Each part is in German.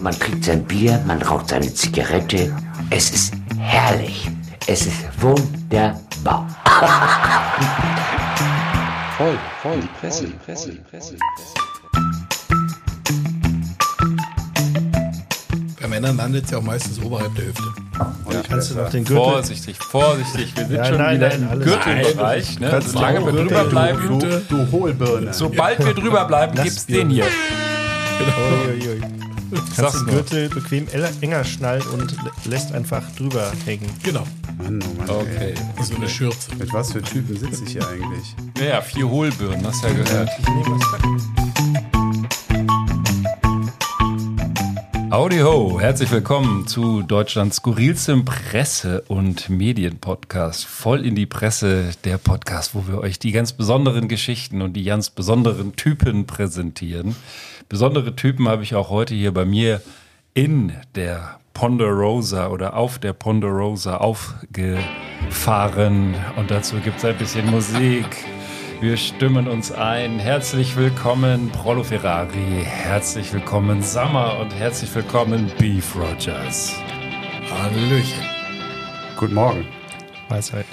Man trinkt sein Bier, man raucht seine Zigarette. Es ist herrlich. Es ist wunderbar. voll, voll, die Presse, die Presse, die Presse. Bei Männern landet es ja auch meistens oberhalb der Hüfte. Und ja, kannst du noch den Gürtel... Vorsichtig, vorsichtig. Wir sind Ja, schon nein, wieder nein, im alles- Gürtelbereich. Ne? Kannst Solange du wir drüber bleiben, du- du, du Hohlbirne. sobald wir drüber bleiben, gibt's den hier. Uiuiui. Sag's Kannst den nur. Gürtel bequem enger schnallen und lä- lässt einfach drüber hängen. Genau. Mann, oh Mann, Okay. ey. So eine Schürze. Mit was für Typen sitze ich hier eigentlich? Ja, ja, vier Hohlbirnen, hast du ja gehört. Howdy ho, herzlich willkommen zu Deutschlands skurrilstem Presse- und Medienpodcast. Voll in die Presse, der Podcast, wo wir euch die ganz besonderen Geschichten und die ganz besonderen Typen präsentieren. Besondere Typen habe ich auch heute hier bei mir in der Ponderosa oder auf der Ponderosa aufgefahren. Und dazu gibt es ein bisschen Musik. Wir stimmen uns ein. Herzlich willkommen, Prolo Ferrari. Herzlich willkommen, Sammer. Und herzlich willkommen, Beef Rogers. Hallöchen. Guten Morgen. Weisheit.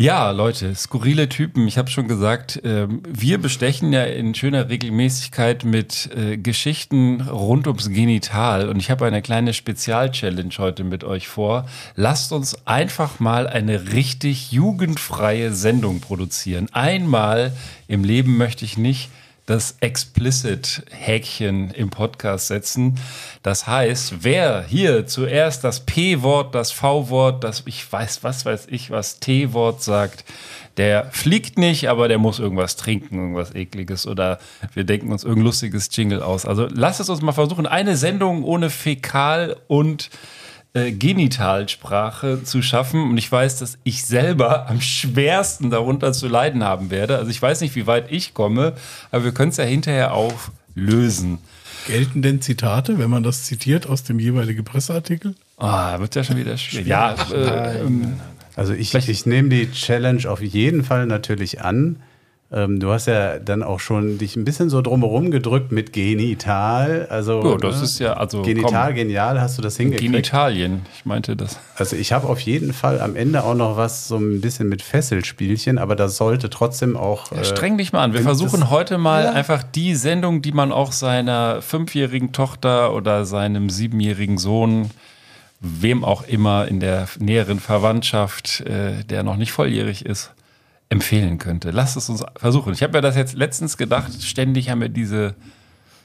Ja, Leute, skurrile Typen. Ich habe schon gesagt, ähm, wir bestechen ja in schöner Regelmäßigkeit mit äh, Geschichten rund ums Genital. Und ich habe eine kleine Spezial-Challenge heute mit euch vor. Lasst uns einfach mal eine richtig jugendfreie Sendung produzieren. Einmal im Leben möchte ich nicht das Explicit-Häkchen im Podcast setzen. Das heißt, wer hier zuerst das P-Wort, das V-Wort, das ich weiß, was weiß ich, was T-Wort sagt, der fliegt nicht, aber der muss irgendwas trinken, irgendwas ekliges oder wir denken uns irgendein lustiges Jingle aus. Also lasst es uns mal versuchen, eine Sendung ohne Fäkal und äh, Genitalsprache zu schaffen. Und ich weiß, dass ich selber am schwersten darunter zu leiden haben werde. Also ich weiß nicht, wie weit ich komme, aber wir können es ja hinterher auflösen. Gelten denn Zitate, wenn man das zitiert aus dem jeweiligen Presseartikel? Ah, wird ja schon wieder schwierig. Ja, äh, ähm, Also ich, ich nehme die Challenge auf jeden Fall natürlich an. Ähm, du hast ja dann auch schon dich ein bisschen so drumherum gedrückt mit Genital. Also Ja, das ne? ist ja, also, Genital, komm. genial hast du das hingekriegt. Genitalien. Ich meinte das. Also ich habe auf jeden Fall am Ende auch noch was so ein bisschen mit Fesselspielchen, aber das sollte trotzdem auch. Ja, äh, streng dich mal an. Wir das- versuchen heute mal Ja. einfach die Sendung, die man auch seiner fünfjährigen Tochter oder seinem siebenjährigen Sohn, wem auch immer in der näheren Verwandtschaft, äh, der noch nicht volljährig ist, empfehlen könnte. Lasst es uns versuchen. Ich habe mir das jetzt letztens gedacht, ständig haben wir diese,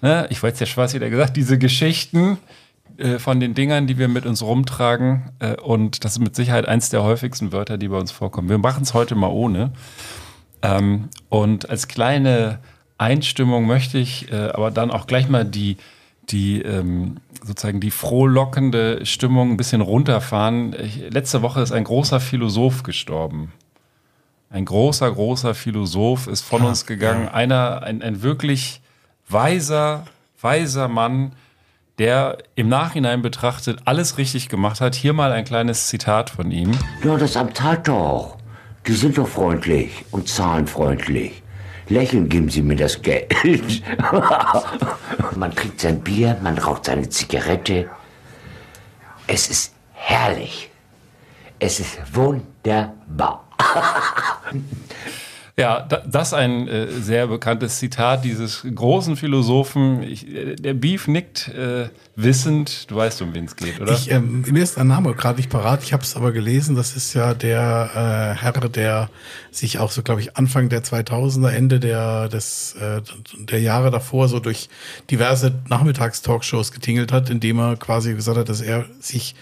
ne, ich weiß ja Spaß wieder gesagt, diese Geschichten äh, von den Dingern, die wir mit uns rumtragen. Äh, und das ist mit Sicherheit eins der häufigsten Wörter, die bei uns vorkommen. Wir machen es heute mal ohne. Ähm, und als kleine Einstimmung möchte ich äh, aber dann auch gleich mal die, die ähm, sozusagen die frohlockende Stimmung ein bisschen runterfahren. Ich, letzte Woche ist ein großer Philosoph gestorben. Ein großer, großer Philosoph ist von uns gegangen. Einer, ein, ein wirklich weiser, weiser Mann, der im Nachhinein betrachtet alles richtig gemacht hat. Hier mal ein kleines Zitat von ihm. Ja, das Amt zahlt doch. Die sind doch freundlich und zahlenfreundlich. Lächeln geben Sie mir das Geld. man trinkt sein Bier, man raucht seine Zigarette. Es ist herrlich. Es ist wunderbar. Ja, da, das ein äh, sehr bekanntes Zitat dieses großen Philosophen. Ich, äh, der Beef nickt äh, wissend. Du weißt, um wen es geht, oder? Ich, ähm, mir ist der Name gerade nicht parat, ich habe es aber gelesen. Das ist ja der äh, Herr, der sich auch so, glaube ich, Anfang der 2000er, Ende der, des, äh, der Jahre davor so durch diverse Nachmittagstalkshows getingelt hat, indem er quasi gesagt hat, dass er sich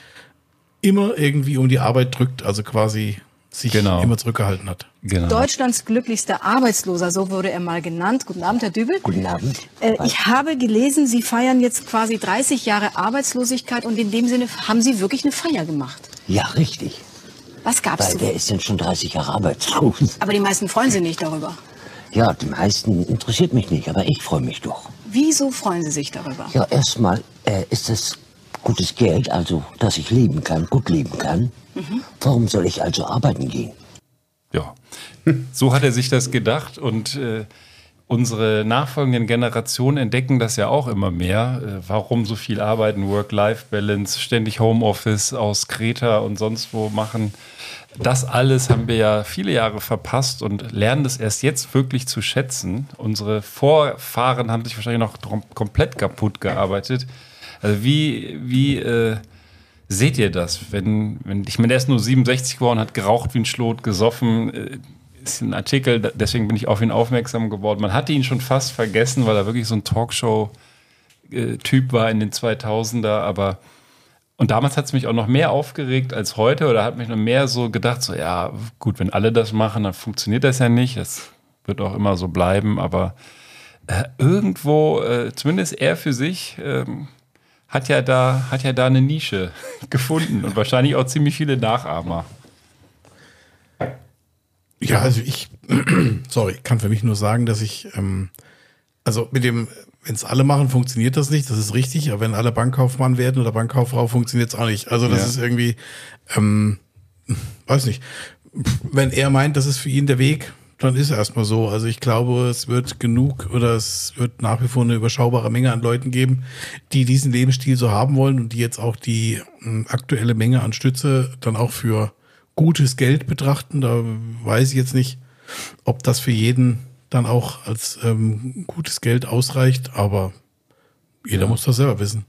immer irgendwie um die Arbeit drückt, also quasi sich Genau. immer zurückgehalten hat. genau. Deutschlands glücklichster Arbeitsloser, so wurde er mal genannt. Guten Abend, Herr Dübel. Guten Abend. Äh, ich habe gelesen, Sie feiern jetzt quasi 30 Jahre Arbeitslosigkeit und in dem Sinne haben Sie wirklich eine Feier gemacht. Ja, richtig. Was gab's Weil zu wer ist denn schon 30 Jahre arbeitslos? Aber die meisten freuen sich nicht darüber. Ja, die meisten interessiert mich nicht, aber ich freue mich doch. Wieso freuen Sie sich darüber? Ja, erstmal äh, ist es gutes Geld, also dass ich leben kann, gut leben kann. Warum soll ich also arbeiten gehen? Ja, so hat er sich das gedacht und, äh, unsere nachfolgenden Generationen entdecken das ja auch immer mehr. Äh, warum so viel arbeiten, Work-Life-Balance, ständig Homeoffice aus Kreta und sonst wo machen. Das alles haben wir ja viele Jahre verpasst und lernen das erst jetzt wirklich zu schätzen. Unsere Vorfahren haben sich wahrscheinlich noch komplett kaputt gearbeitet. Also wie, wie äh, seht ihr das? Wenn, wenn, ich meine, der ist nur 67 geworden, hat geraucht wie ein Schlot, gesoffen. Äh, ist ein Artikel, deswegen bin ich auf ihn aufmerksam geworden. Man hatte ihn schon fast vergessen, weil er wirklich so ein Talkshow-Typ war in den 2000er, aber und damals hat es mich auch noch mehr aufgeregt als heute oder hat mich noch mehr so gedacht, so ja, gut, wenn alle das machen, dann funktioniert das ja nicht. Das wird auch immer so bleiben, aber äh, irgendwo, äh, zumindest er für sich, ähm, hat ja da, hat ja da eine Nische gefunden und wahrscheinlich auch ziemlich viele Nachahmer. Ja, also ich, sorry, kann für mich nur sagen, dass ich, ähm, also mit dem, wenn es alle machen, funktioniert das nicht, das ist richtig, aber wenn alle Bankkaufmann werden oder Bankkauffrau, funktioniert es auch nicht. Also das Ja. ist irgendwie, ähm, weiß nicht, wenn er meint, das ist für ihn der Weg, dann ist er erstmal so. Also ich glaube, es wird genug oder es wird nach wie vor eine überschaubare Menge an Leuten geben, die diesen Lebensstil so haben wollen und die jetzt auch die aktuelle Menge an Stütze dann auch für gutes Geld betrachten. Da weiß ich jetzt nicht, ob das für jeden dann auch als ähm, gutes Geld ausreicht, aber jeder muss das selber wissen.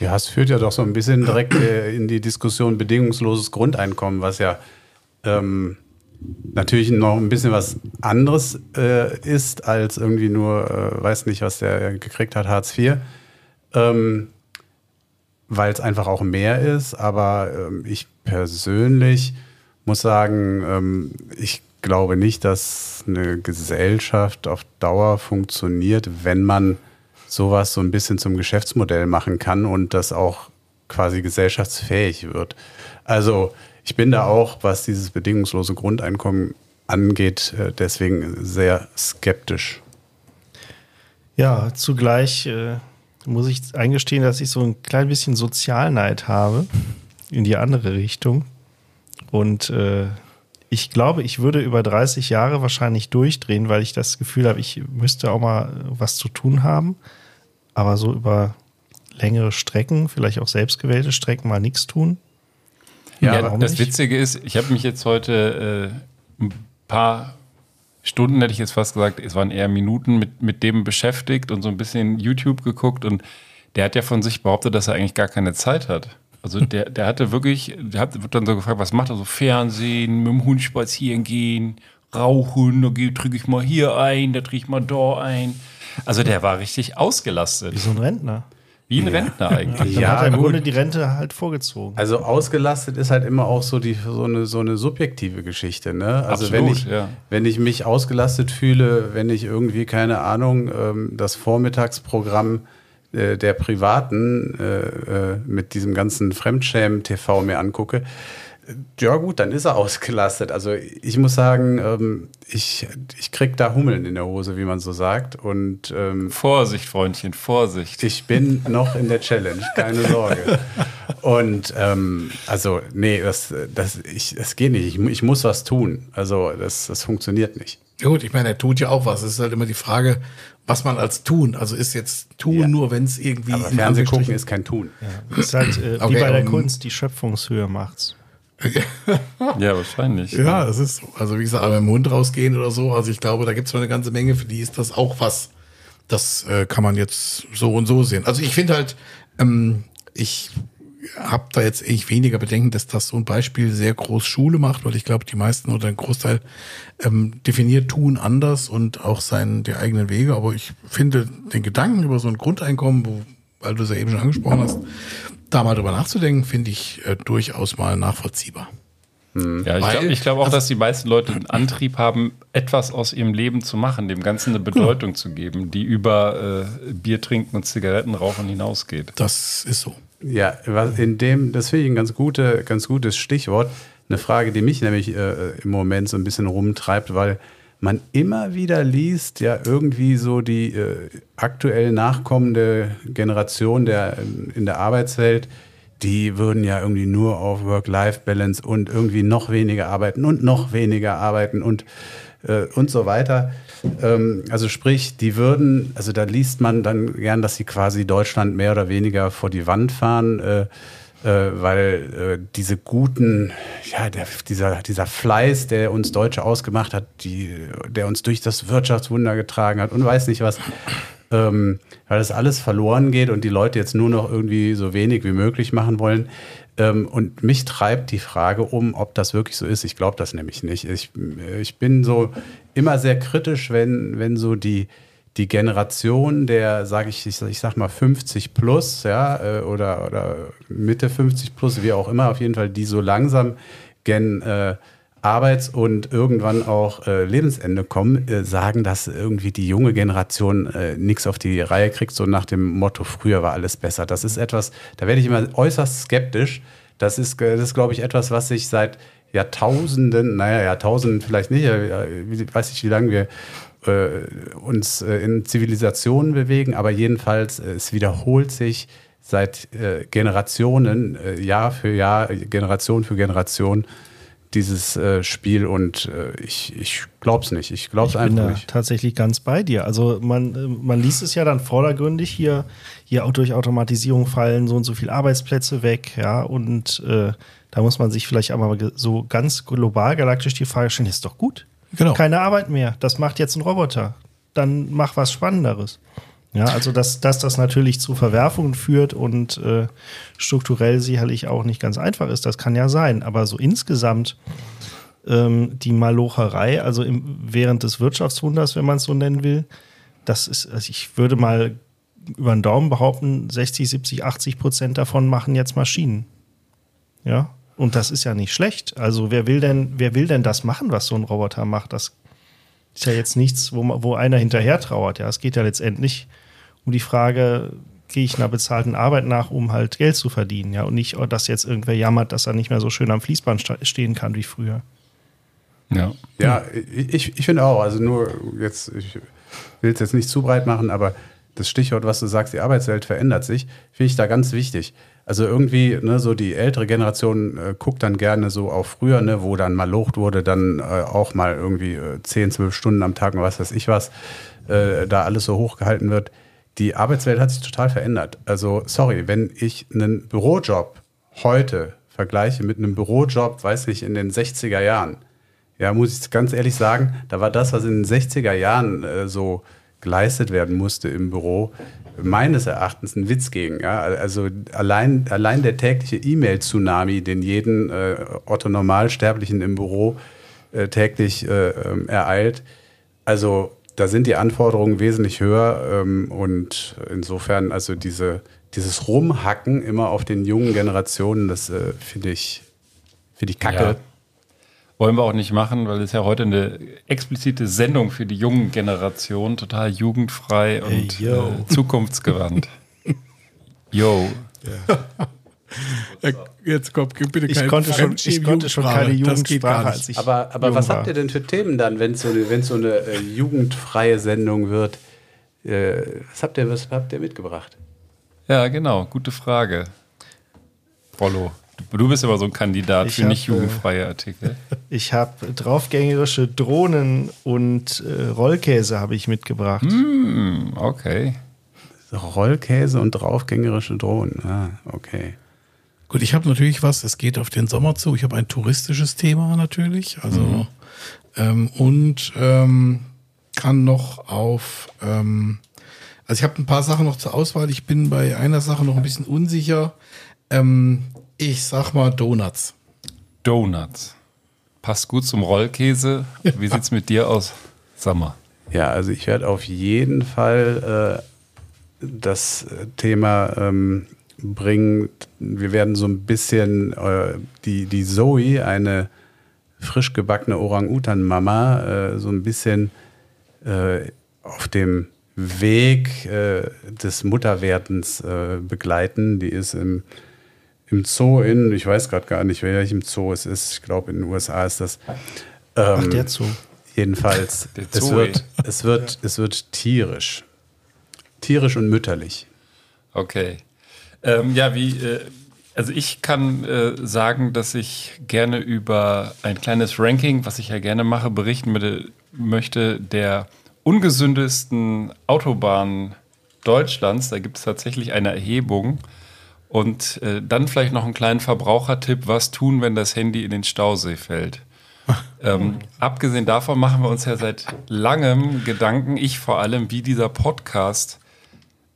Ja, es führt ja doch so ein bisschen direkt äh, in die Diskussion bedingungsloses Grundeinkommen, was ja ähm, natürlich noch ein bisschen was anderes äh, ist als irgendwie nur, äh, weiß nicht, was der gekriegt hat, Hartz IV. Ähm, weil es einfach auch mehr ist. Aber ähm, ich persönlich muss sagen, ähm, ich glaube nicht, dass eine Gesellschaft auf Dauer funktioniert, wenn man sowas so ein bisschen zum Geschäftsmodell machen kann und das auch quasi gesellschaftsfähig wird. Also ich bin da auch, was dieses bedingungslose Grundeinkommen angeht, äh, deswegen sehr skeptisch. Ja, zugleich äh, muss ich eingestehen, dass ich so ein klein bisschen Sozialneid habe in die andere Richtung. Und äh, ich glaube, ich würde über 30 Jahre wahrscheinlich durchdrehen, weil ich das Gefühl habe, ich müsste auch mal was zu tun haben. Aber so über längere Strecken, vielleicht auch selbstgewählte Strecken, mal nichts tun. Ja, Ja, das nicht? Witzige ist, ich habe mich jetzt heute äh, ein paar Stunden, hätte ich jetzt fast gesagt, es waren eher Minuten mit, mit dem beschäftigt und so ein bisschen YouTube geguckt und der hat ja von sich behauptet, dass er eigentlich gar keine Zeit hat. Also der, der hatte wirklich, der hat, wird dann so gefragt, was macht er so? Fernsehen, mit dem Hund spazieren gehen, rauchen, da drücke ich mal hier ein, da drücke ich mal da ein. Also der war richtig ausgelastet. Wie so ein Rentner. Wie ein Rentner eigentlich. Dann Ja, hat er im gut. Grunde die Rente halt vorgezogen. Also ausgelastet ist halt immer auch so die so eine so eine subjektive Geschichte, ne? Also Absolut, wenn ich ja. wenn ich mich ausgelastet fühle, wenn ich irgendwie keine Ahnung ähm, das Vormittagsprogramm äh, der Privaten äh, äh, mit diesem ganzen Fremdschämen-TV mir angucke, ja gut, dann ist er ausgelastet. Also ich muss sagen, ähm, ich, ich krieg da Hummeln in der Hose, wie man so sagt. Und ähm, Vorsicht, Freundchen, Vorsicht. ich bin noch in der Challenge, keine Sorge. Und ähm, also, nee, das, das, ich, das geht nicht. Ich, ich muss was tun. Also, das, das funktioniert nicht. Ja gut, ich meine, er tut ja auch was. Es ist halt immer die Frage, was man als tun. Also ist jetzt tun Ja. nur, wenn es irgendwie. Aber in Fernseh gucken ist kein Tun. ist halt äh, wie Okay, bei der Kunst, die Schöpfungshöhe macht's. Ja, wahrscheinlich. Ja, das ist so. Also wie gesagt, aber im Mund rausgehen oder so. Also ich glaube, da gibt es eine ganze Menge, für die ist das auch was. Das äh, kann man jetzt so und so sehen. Also ich finde halt, ähm, ich habe da jetzt echt weniger Bedenken, dass das so ein Beispiel sehr groß Schule macht, weil ich glaube, die meisten oder ein Großteil ähm, definiert Tun anders und auch seinen die eigenen Wege. Aber ich finde den Gedanken über so ein Grundeinkommen, wo, weil du es ja eben schon angesprochen hast, da mal drüber nachzudenken, finde ich äh, durchaus mal nachvollziehbar. Ja, ich glaube ich glaub auch, also- dass die meisten Leute einen Antrieb haben, etwas aus ihrem Leben zu machen, dem Ganzen eine Bedeutung zu geben, die über äh, Bier trinken und Zigaretten rauchen hinausgeht. Das ist so. Ja, was in dem, das finde ich ein ganz, gute, ganz gutes Stichwort. Eine Frage, die mich nämlich äh, im Moment so ein bisschen rumtreibt, weil man immer wieder liest, ja, irgendwie so die äh, aktuell nachkommende Generation der, in der Arbeitswelt, die würden ja irgendwie nur auf Work-Life-Balance und irgendwie noch weniger arbeiten und noch weniger arbeiten und äh, und so weiter. Ähm, also sprich, die würden, also da liest man dann gern, dass sie quasi Deutschland mehr oder weniger vor die Wand fahren. Äh, weil äh, diese guten, ja, der, dieser, dieser Fleiß, der uns Deutsche ausgemacht hat, die, der uns durch das Wirtschaftswunder getragen hat und weiß nicht was, ähm, weil das alles verloren geht und die Leute jetzt nur noch irgendwie so wenig wie möglich machen wollen. Ähm, und mich treibt die Frage um, ob das wirklich so ist. Ich glaube das nämlich nicht. Ich, ich bin so immer sehr kritisch, wenn, wenn so die, die Generation der, sage ich, ich, ich sag mal 50 plus, ja, äh, oder, oder Mitte 50 plus, wie auch immer, auf jeden Fall, die so langsam gen äh, Arbeits- und irgendwann auch äh, Lebensende kommen, äh, sagen, dass irgendwie die junge Generation äh, nichts auf die Reihe kriegt, so nach dem Motto, früher war alles besser. Das ist etwas, da werde ich immer äußerst skeptisch. Das ist, das ist glaube ich, etwas, was sich seit Jahrtausenden, naja, Jahrtausenden vielleicht nicht, ich weiß nicht, wie lange wir äh, uns äh, in Zivilisationen bewegen, aber jedenfalls, äh, es wiederholt sich seit äh, Generationen, äh, Jahr für Jahr, Generation für Generation dieses äh, Spiel und ich, ich glaube es nicht. Ich glaube es einfach bin nicht. tatsächlich ganz bei dir. Also man, man liest es ja dann vordergründig hier, hier auch durch Automatisierung fallen so und so viele Arbeitsplätze weg, ja, und da muss man sich vielleicht einmal so ganz global galaktisch die Frage stellen, ist doch gut. Genau. Keine Arbeit mehr. Das macht jetzt ein Roboter. Dann mach was Spannenderes. Ja, also dass, dass das natürlich zu Verwerfungen führt und äh, strukturell sicherlich auch nicht ganz einfach ist, das kann ja sein. Aber so insgesamt ähm, die Malocherei, also im, während des Wirtschaftswunders, wenn man es so nennen will, das ist, also ich würde mal über den Daumen behaupten, 60, 70, 80 Prozent davon machen jetzt Maschinen. Ja, und das ist ja nicht schlecht. Also wer will denn, wer will denn das machen, was so ein Roboter macht? Das ist ja jetzt nichts, wo, wo einer hinterher trauert. Ja, es geht ja letztendlich um die Frage, gehe ich einer bezahlten Arbeit nach, um halt Geld zu verdienen, ja, und nicht, oh, dass jetzt irgendwer jammert, dass er nicht mehr so schön am Fließband stehen kann wie früher. Ja, ja, ich, ich finde auch, also nur jetzt, ich will es jetzt nicht zu breit machen, aber das Stichwort, was du sagst, die Arbeitswelt verändert sich, finde ich da ganz wichtig. Also irgendwie, ne, so die ältere Generation äh, guckt dann gerne so auf früher, ne, wo dann mal locht wurde, dann äh, auch mal irgendwie äh, 10, 12 Stunden am Tag und was weiß ich was, äh, da alles so hochgehalten wird. Die Arbeitswelt hat sich total verändert. Also, sorry, wenn ich einen Bürojob heute vergleiche mit einem Bürojob, weiß ich, in den 60er Jahren, ja, muss ich ganz ehrlich sagen, da war das, was in den 60er Jahren äh, so geleistet werden musste im Büro, meines Erachtens ein Witz gegen. Ja? Also allein, allein der tägliche E-Mail-Tsunami, den jeden äh, Otto Normalsterblichen im Büro äh, täglich äh, ähm, ereilt. Also da sind die Anforderungen wesentlich höher ähm, und insofern also diese, dieses Rumhacken immer auf den jungen Generationen, das äh, finde ich, find ich kacke. Ja. Wollen wir auch nicht machen, weil es ja heute eine explizite Sendung für die jungen Generation, total jugendfrei und hey, äh, zukunftsgewandt. yo. Ja. Jetzt kommt bitte keine ich konnte schon, ich konnte schon keine Jugendsprache, als ich Aber, aber was habt ihr denn für Themen dann, wenn es so, eine, so eine äh, jugendfreie Sendung wird? Äh, was, habt ihr, was habt ihr mitgebracht? Ja, genau. Gute Frage. Rollo. Du bist aber so ein Kandidat ich für hab, nicht jugendfreie Artikel. Ich habe draufgängerische Drohnen und äh, Rollkäse habe ich mitgebracht. Mm, okay. Rollkäse und draufgängerische Drohnen. Ah, okay. Gut, ich habe natürlich was, es geht auf den Sommer zu. Ich habe ein touristisches Thema natürlich. Also mhm. ähm, und ähm, kann noch auf ähm, also ich habe ein paar Sachen noch zur Auswahl. Ich bin bei einer Sache noch ein bisschen unsicher. Ähm, ich sag mal Donuts. Donuts. Passt gut zum Rollkäse. Wie ja. sieht's mit dir aus? Sag Ja, also ich werde auf jeden Fall äh, das Thema ähm, bringen. Wir werden so ein bisschen äh, die, die Zoe, eine frisch gebackene Orang-Utan-Mama, äh, so ein bisschen äh, auf dem Weg äh, des Mutterwerdens äh, begleiten. Die ist im im Zoo in, ich weiß gerade gar nicht, welchem Zoo es ist. Ich glaube, in den USA ist das. Ähm, Ach, der Zoo. Jedenfalls, es, wird, es, wird, es wird tierisch. Tierisch und mütterlich. Okay. Ähm, ja, wie äh, Also ich kann äh, sagen, dass ich gerne über ein kleines Ranking, was ich ja gerne mache, berichten möchte, möchte der ungesündesten Autobahnen Deutschlands. Da gibt es tatsächlich eine Erhebung. Und äh, dann vielleicht noch einen kleinen Verbrauchertipp, was tun, wenn das Handy in den Stausee fällt. ähm, abgesehen davon machen wir uns ja seit langem Gedanken, ich vor allem, wie dieser Podcast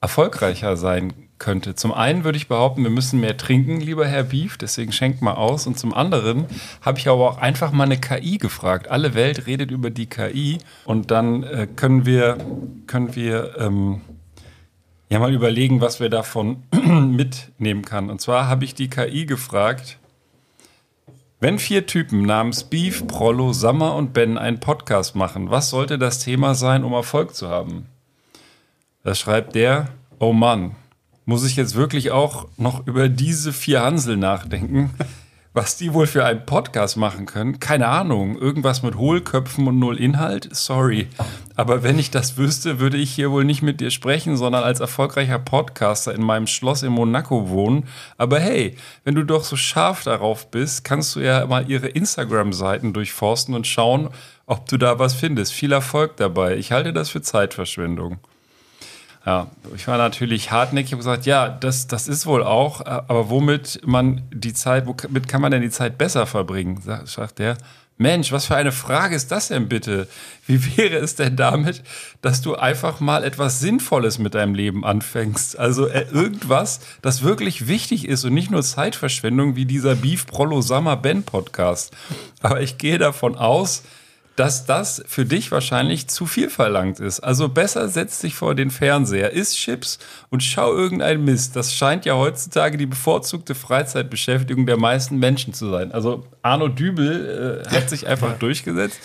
erfolgreicher sein könnte. Zum einen würde ich behaupten, wir müssen mehr trinken, lieber Herr Beef, deswegen schenkt mal aus. Und zum anderen habe ich aber auch einfach mal eine KI gefragt. Alle Welt redet über die KI und dann äh, können wir, können wir ähm, ja mal überlegen, was wir davon mitnehmen kann. Und zwar habe ich die KI gefragt, wenn vier Typen namens Beef, Prollo, Sammer und Ben einen Podcast machen, was sollte das Thema sein, um Erfolg zu haben? Da schreibt der, oh Mann, muss ich jetzt wirklich auch noch über diese vier Hansel nachdenken? Was die wohl für einen Podcast machen können? Keine Ahnung. Irgendwas mit Hohlköpfen und null Inhalt? Sorry. Aber wenn ich das wüsste, würde ich hier wohl nicht mit dir sprechen, sondern als erfolgreicher Podcaster in meinem Schloss in Monaco wohnen. Aber hey, wenn du doch so scharf darauf bist, kannst du ja mal ihre Instagram-Seiten durchforsten und schauen, ob du da was findest. Viel Erfolg dabei. Ich halte das für Zeitverschwendung. Ja, ich war natürlich hartnäckig und gesagt, ja, das, das ist wohl auch, aber womit man die Zeit, womit kann man denn die Zeit besser verbringen? Sagt der. Mensch, was für eine Frage ist das denn bitte? Wie wäre es denn damit, dass du einfach mal etwas Sinnvolles mit deinem Leben anfängst? Also äh, irgendwas, das wirklich wichtig ist und nicht nur Zeitverschwendung wie dieser Beef Prollo Summer Ben Podcast. Aber ich gehe davon aus, dass das für dich wahrscheinlich zu viel verlangt ist. Also besser setz dich vor den Fernseher, isst Chips und schau irgendeinen Mist. Das scheint ja heutzutage die bevorzugte Freizeitbeschäftigung der meisten Menschen zu sein. Also Arno Dübel äh, hat sich einfach durchgesetzt.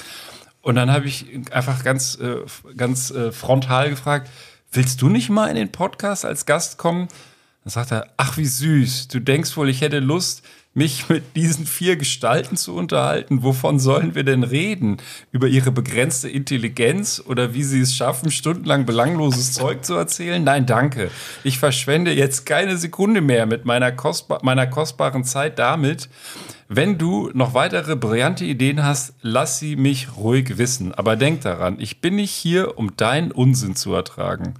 Und dann habe ich einfach ganz, äh, ganz äh, frontal gefragt, willst du nicht mal in den Podcast als Gast kommen? Dann sagt er, ach wie süß, du denkst wohl, ich hätte Lust, mich mit diesen vier Gestalten zu unterhalten. Wovon sollen wir denn reden? Über ihre begrenzte Intelligenz oder wie sie es schaffen, stundenlang belangloses Zeug zu erzählen? Nein, danke. Ich verschwende jetzt keine Sekunde mehr mit meiner, kostbar meiner kostbaren Zeit damit. Wenn du noch weitere brillante Ideen hast, lass sie mich ruhig wissen. Aber denk daran, ich bin nicht hier, um deinen Unsinn zu ertragen.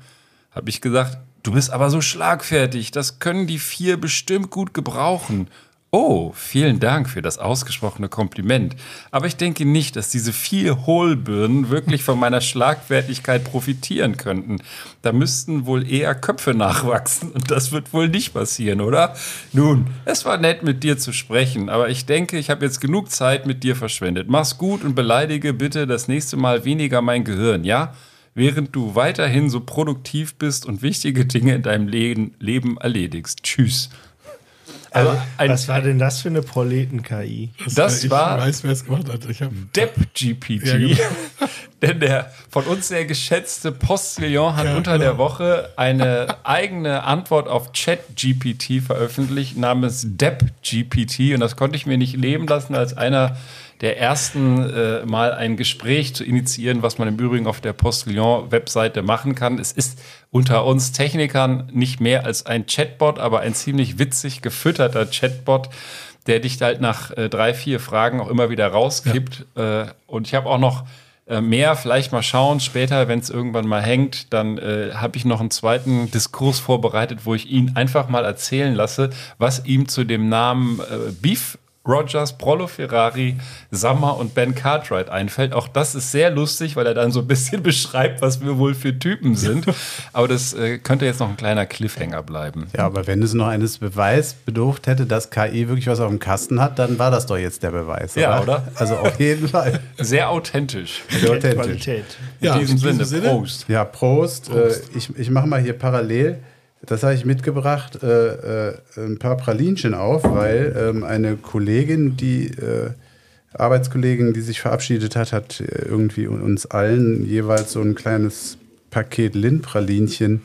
Hab ich gesagt, du bist aber so schlagfertig, das können die vier bestimmt gut gebrauchen. Oh, vielen Dank für das ausgesprochene Kompliment. Aber ich denke nicht, dass diese vier Hohlbirnen wirklich von meiner Schlagfertigkeit profitieren könnten. Da müssten wohl eher Köpfe nachwachsen und das wird wohl nicht passieren, oder? Nun, es war nett mit dir zu sprechen, aber ich denke, ich habe jetzt genug Zeit mit dir verschwendet. Mach's gut und beleidige bitte das nächste Mal weniger mein Gehirn, ja? Während du weiterhin so produktiv bist und wichtige Dinge in deinem Leben erledigst. Tschüss. Also ein, was war denn das für eine Proleten-KI? Das, das ich war. Ich weiß, wer es gemacht hat. Depp-GPT. Ja, genau. Denn der von uns sehr geschätzte Postillon hat ja, unter genau. der Woche eine eigene Antwort auf Chat-GPT veröffentlicht namens Depp-GPT. Und das konnte ich mir nicht leben lassen als einer der ersten äh, Mal ein Gespräch zu initiieren, was man im Übrigen auf der Postillon-Webseite machen kann. Es ist unter uns Technikern nicht mehr als ein Chatbot, aber ein ziemlich witzig gefütterter Chatbot, der dich halt nach äh, drei, vier Fragen auch immer wieder rauskippt. Ja. Äh, und ich habe auch noch äh, mehr, vielleicht mal schauen, später, wenn es irgendwann mal hängt, dann äh, habe ich noch einen zweiten Diskurs vorbereitet, wo ich ihn einfach mal erzählen lasse, was ihm zu dem Namen äh, Beef Rogers, Prollo Ferrari, Sammer und Ben Cartwright einfällt. Auch das ist sehr lustig, weil er dann so ein bisschen beschreibt, was wir wohl für Typen sind. Aber das äh, könnte jetzt noch ein kleiner Cliffhanger bleiben. Ja, aber wenn es noch eines Beweis bedurft hätte, dass KI wirklich was auf dem Kasten hat, dann war das doch jetzt der Beweis. Ja, oder? Also auf jeden Fall. Sehr authentisch. Sehr authentisch. Qualität. In ja, diesem, in diesem Sinne, Sinne, Prost. Ja, Prost. Prost. Äh, ich ich mache mal hier parallel das habe ich mitgebracht, äh, äh, ein paar Pralinchen auf, weil ähm, eine Kollegin, die äh, Arbeitskollegin, die sich verabschiedet hat, hat irgendwie uns allen jeweils so ein kleines Paket Lindpralinchen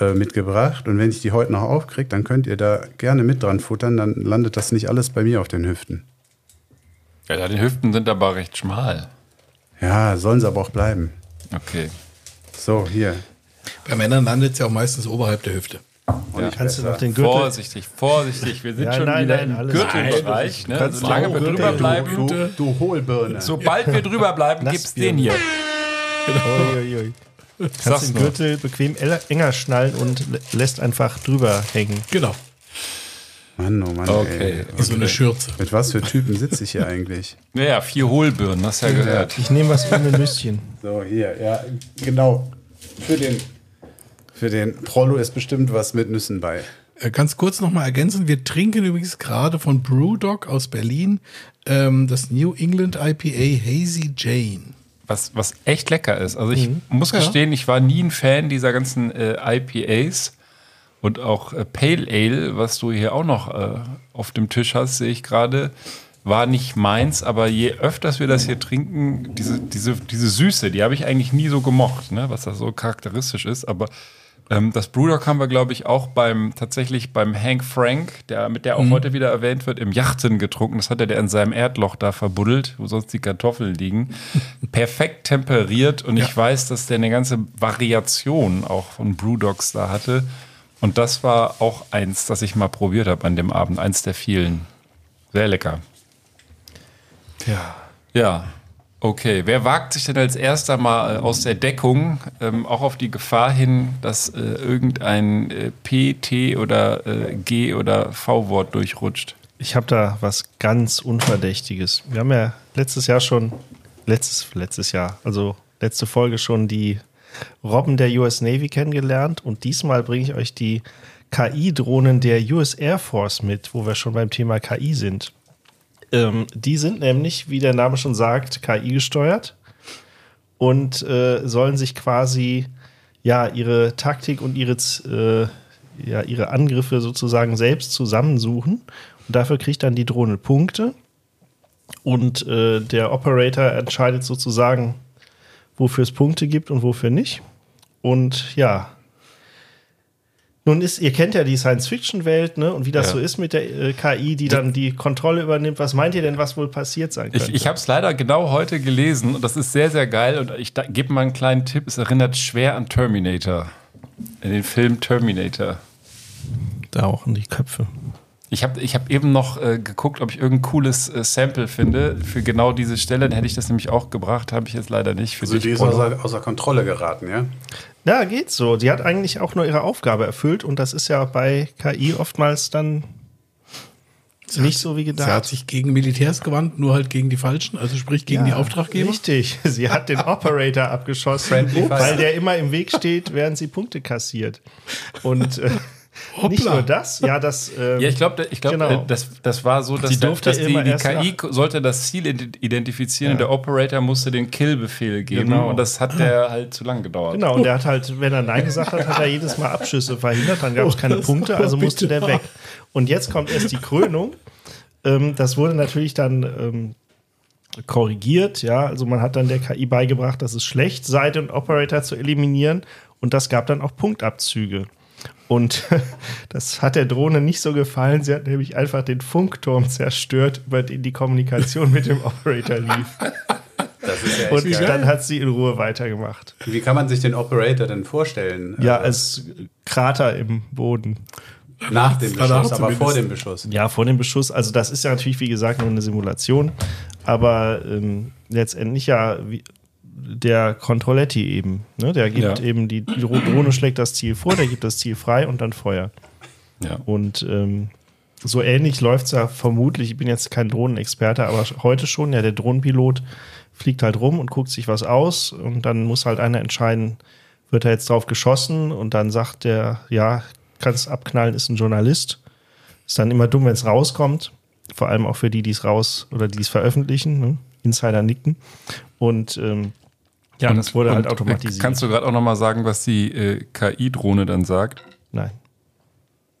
äh, mitgebracht. Und wenn ich die heute noch aufkriege, dann könnt ihr da gerne mit dran futtern, dann landet das nicht alles bei mir auf den Hüften. Ja, die Hüften sind aber recht schmal. Ja, sollen sie aber auch bleiben. Okay. So, hier. Bei Männern landet es ja auch meistens oberhalb der Hüfte. Auch nicht Kannst du noch den Gürtel? Vorsichtig, vorsichtig. Wir sind Ja, schon nein, wieder nein, im alles Gürtelbereich. Ne? Kannst Solange wir drüber du- bleiben, Du, du Hohlbirne. sobald wir drüber bleiben, Lass gibt's den hier. Uiuiui. Kannst Sag's den nur. Gürtel bequem enger schnallen und lä- lässt einfach drüber hängen. Genau. Mann, oh Mann, Okay. ey. Wie so eine Schürze. Mit was für Typen sitze ich hier eigentlich? Naja, vier Hohlbirnen, hast ja gehört. Ich nehme was ohne Nüsschen. So, hier, ja, genau. Für den, für den Prollo ist bestimmt was mit Nüssen bei. Äh, Ganz kurz nochmal ergänzen, wir trinken übrigens gerade von Brewdog aus Berlin ähm, das New England IPA Hazy Jane. Was, was echt lecker ist. Also ich muss Ja. gestehen, ich war nie ein Fan dieser ganzen äh, IPAs und auch äh, Pale Ale, was du hier auch noch äh, auf dem Tisch hast, sehe ich gerade, war nicht meins. Aber je öfters wir das hier trinken, diese, diese, diese Süße, die habe ich eigentlich nie so gemocht, ne? was das so charakteristisch ist. Aber ähm, das Brewdog haben wir, glaube ich, auch beim tatsächlich beim Hank Frank, der mit der auch heute wieder erwähnt wird, im Yachten getrunken. Das hat er der in seinem Erdloch da verbuddelt, wo sonst die Kartoffeln liegen. Perfekt temperiert und ich weiß, dass der eine ganze Variation auch von Brewdogs da hatte. Und das war auch eins, das ich mal probiert habe an dem Abend, eins der vielen. Sehr lecker. Ja. Ja, okay. Wer wagt sich denn als erster mal äh, aus der Deckung ähm, auch auf die Gefahr hin, dass äh, irgendein äh, P, T oder äh, G oder V-Wort durchrutscht? Ich habe da was ganz Unverdächtiges. Wir haben ja letztes Jahr schon, letztes, letztes Jahr, also letzte Folge schon die Robben der US Navy kennengelernt und diesmal bringe ich euch die KI-Drohnen der US Air Force mit, wo wir schon beim Thema KI sind. Ähm, die sind nämlich, wie der Name schon sagt, KI gesteuert und äh, sollen sich quasi ja ihre Taktik und ihre, äh, ja, ihre Angriffe sozusagen selbst zusammensuchen. Und dafür kriegt dann die Drohne Punkte. Und äh, der Operator entscheidet sozusagen, wofür es Punkte gibt und wofür nicht. Und ja. Nun ist, ihr kennt ja die Science-Fiction-Welt, ne? Und wie das Ja. so ist mit der äh, KI, die dann die Kontrolle übernimmt. Was meint ihr denn, was wohl passiert sein könnte? Ich, ich habe es leider genau heute gelesen und das ist sehr, sehr geil. Und ich gebe mal einen kleinen Tipp. Es erinnert schwer an Terminator. In den Film Terminator. da auch in die Köpfe. Ich habe ich hab eben noch äh, geguckt, ob ich irgendein cooles äh, Sample finde für genau diese Stelle. Dann hätte ich das nämlich auch gebracht, habe ich jetzt leider nicht. Für Also dich, die ist außer, außer Kontrolle geraten, ja? Ja, geht so. Sie hat eigentlich auch nur ihre Aufgabe erfüllt und das ist ja bei KI oftmals dann nicht so wie Sie hat gedacht. sich gegen Militärs gewandt, nur halt gegen die Falschen, also sprich gegen die Auftraggeber. Richtig. Sie hat den Operator abgeschossen, weil der immer im Weg steht, während sie Punkte kassiert. Und äh, nicht Hoppla. nur das, ja, das. ähm, Ja, ich glaube, ich glaub, Genau. das, das war so, dass, Die der, durfte dass die, die KI sollte das Ziel ident- identifizieren und der Operator musste den Kill-Befehl geben. Genau. Und das hat der halt zu lang gedauert. Genau, und der hat halt, wenn er Nein gesagt hat, hat er jedes Mal Abschüsse verhindert, dann gab es keine das Punkte, also musste der weg. Und jetzt kommt erst die Krönung. Ähm, das wurde natürlich dann ähm, korrigiert, ja. Also man hat dann der KI beigebracht, dass es schlecht sei, den Operator zu eliminieren. Und das gab dann auch Punktabzüge. Und das hat der Drohne nicht so gefallen. Sie hat nämlich einfach den Funkturm zerstört, über den die Kommunikation mit dem Operator lief. Das ist ja Und geil. dann hat sie in Ruhe weitergemacht. Wie kann man sich den Operator denn vorstellen? Ja, als Krater im Boden. nach dem Beschuss, aber vor dem Beschuss. Ja, vor dem Beschuss. Also das ist ja natürlich, wie gesagt, nur eine Simulation. Aber ähm, letztendlich ja wie, der Controletti eben. Ne? Der gibt Ja. eben, die, die Drohne schlägt das Ziel vor, der gibt das Ziel frei und dann Feuer. Ja. Und ähm, so ähnlich läuft es ja vermutlich, ich bin jetzt kein Drohnenexperte, aber heute schon, ja, der Drohnenpilot fliegt halt rum und guckt sich was aus und dann muss halt einer entscheiden, wird er jetzt drauf geschossen und dann sagt der, ja, kannst abknallen, ist ein Journalist. Ist dann immer dumm, wenn es rauskommt. Vor allem auch für die, die es raus oder die es veröffentlichen. Ne? Insider nicken. Und ähm, ja, das wurde halt und, automatisiert. Kannst du gerade auch noch mal sagen, was die äh, KI-Drohne dann sagt? Nein.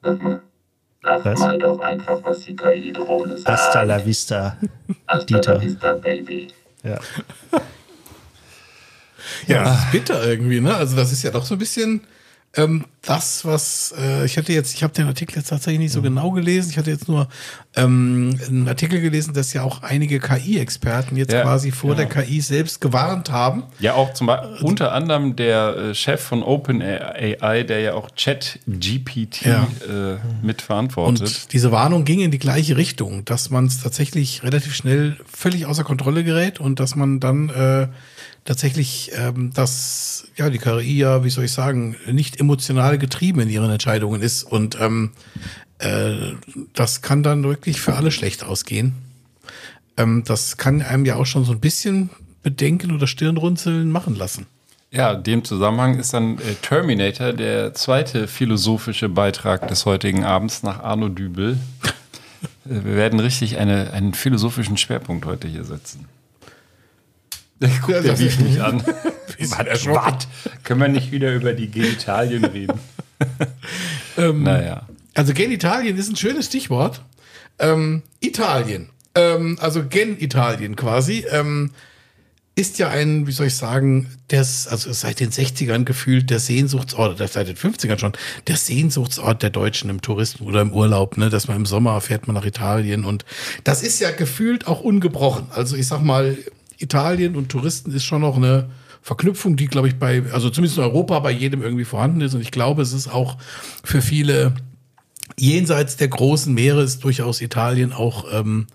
Sag Was? mal doch einfach, was die KI-Drohne sagt. Hasta la vista, Hasta la Dieter. vista, Baby. Ja. Ja, das ist bitter irgendwie, ne? Also das ist ja doch so ein bisschen Ähm, das, was äh, ich hatte jetzt, ich habe den Artikel jetzt tatsächlich nicht so genau gelesen. Ich hatte jetzt nur ähm, einen Artikel gelesen, dass ja auch einige KI-Experten jetzt Ja, quasi vor genau. der KI selbst gewarnt haben. Ja, auch zum Beispiel unter anderem der äh, Chef von OpenAI, der ja auch ChatGPT Ja. äh, mitverantwortet. Und diese Warnung ging in die gleiche Richtung, dass man es tatsächlich relativ schnell völlig außer Kontrolle gerät und dass man dann äh, tatsächlich ähm, das, ja, die KI ja, wie soll ich sagen, nicht emotional getrieben in ihren Entscheidungen ist. Und ähm, äh, das kann dann wirklich für alle schlecht ausgehen. Ähm, das kann einem ja auch schon so ein bisschen Bedenken oder Stirnrunzeln machen lassen. Ja, dem Zusammenhang ist dann äh, Terminator der zweite philosophische Beitrag des heutigen Abends nach Arno Dübel. Äh, Wir werden richtig eine, einen philosophischen Schwerpunkt heute hier setzen. Guck Ja, der mich nicht an. Was? Können wir nicht wieder über die Genitalien reden? Ähm, naja. Also Genitalien ist ein schönes Stichwort. Ähm, Italien, ähm, also Gen-Italien quasi, ähm, ist ja ein, wie soll ich sagen, das, also seit den 60ern gefühlt der Sehnsuchtsort, oder seit den 50ern schon, der Sehnsuchtsort der Deutschen im Tourismus oder im Urlaub, ne, dass man im Sommer fährt man nach Italien und das ist ja gefühlt auch ungebrochen. Also ich sag mal, Italien und Touristen ist schon noch eine Verknüpfung, die, glaube ich, bei, also zumindest in Europa bei jedem irgendwie vorhanden ist und ich glaube, es ist auch für viele jenseits der großen Meere ist durchaus Italien auch ähm,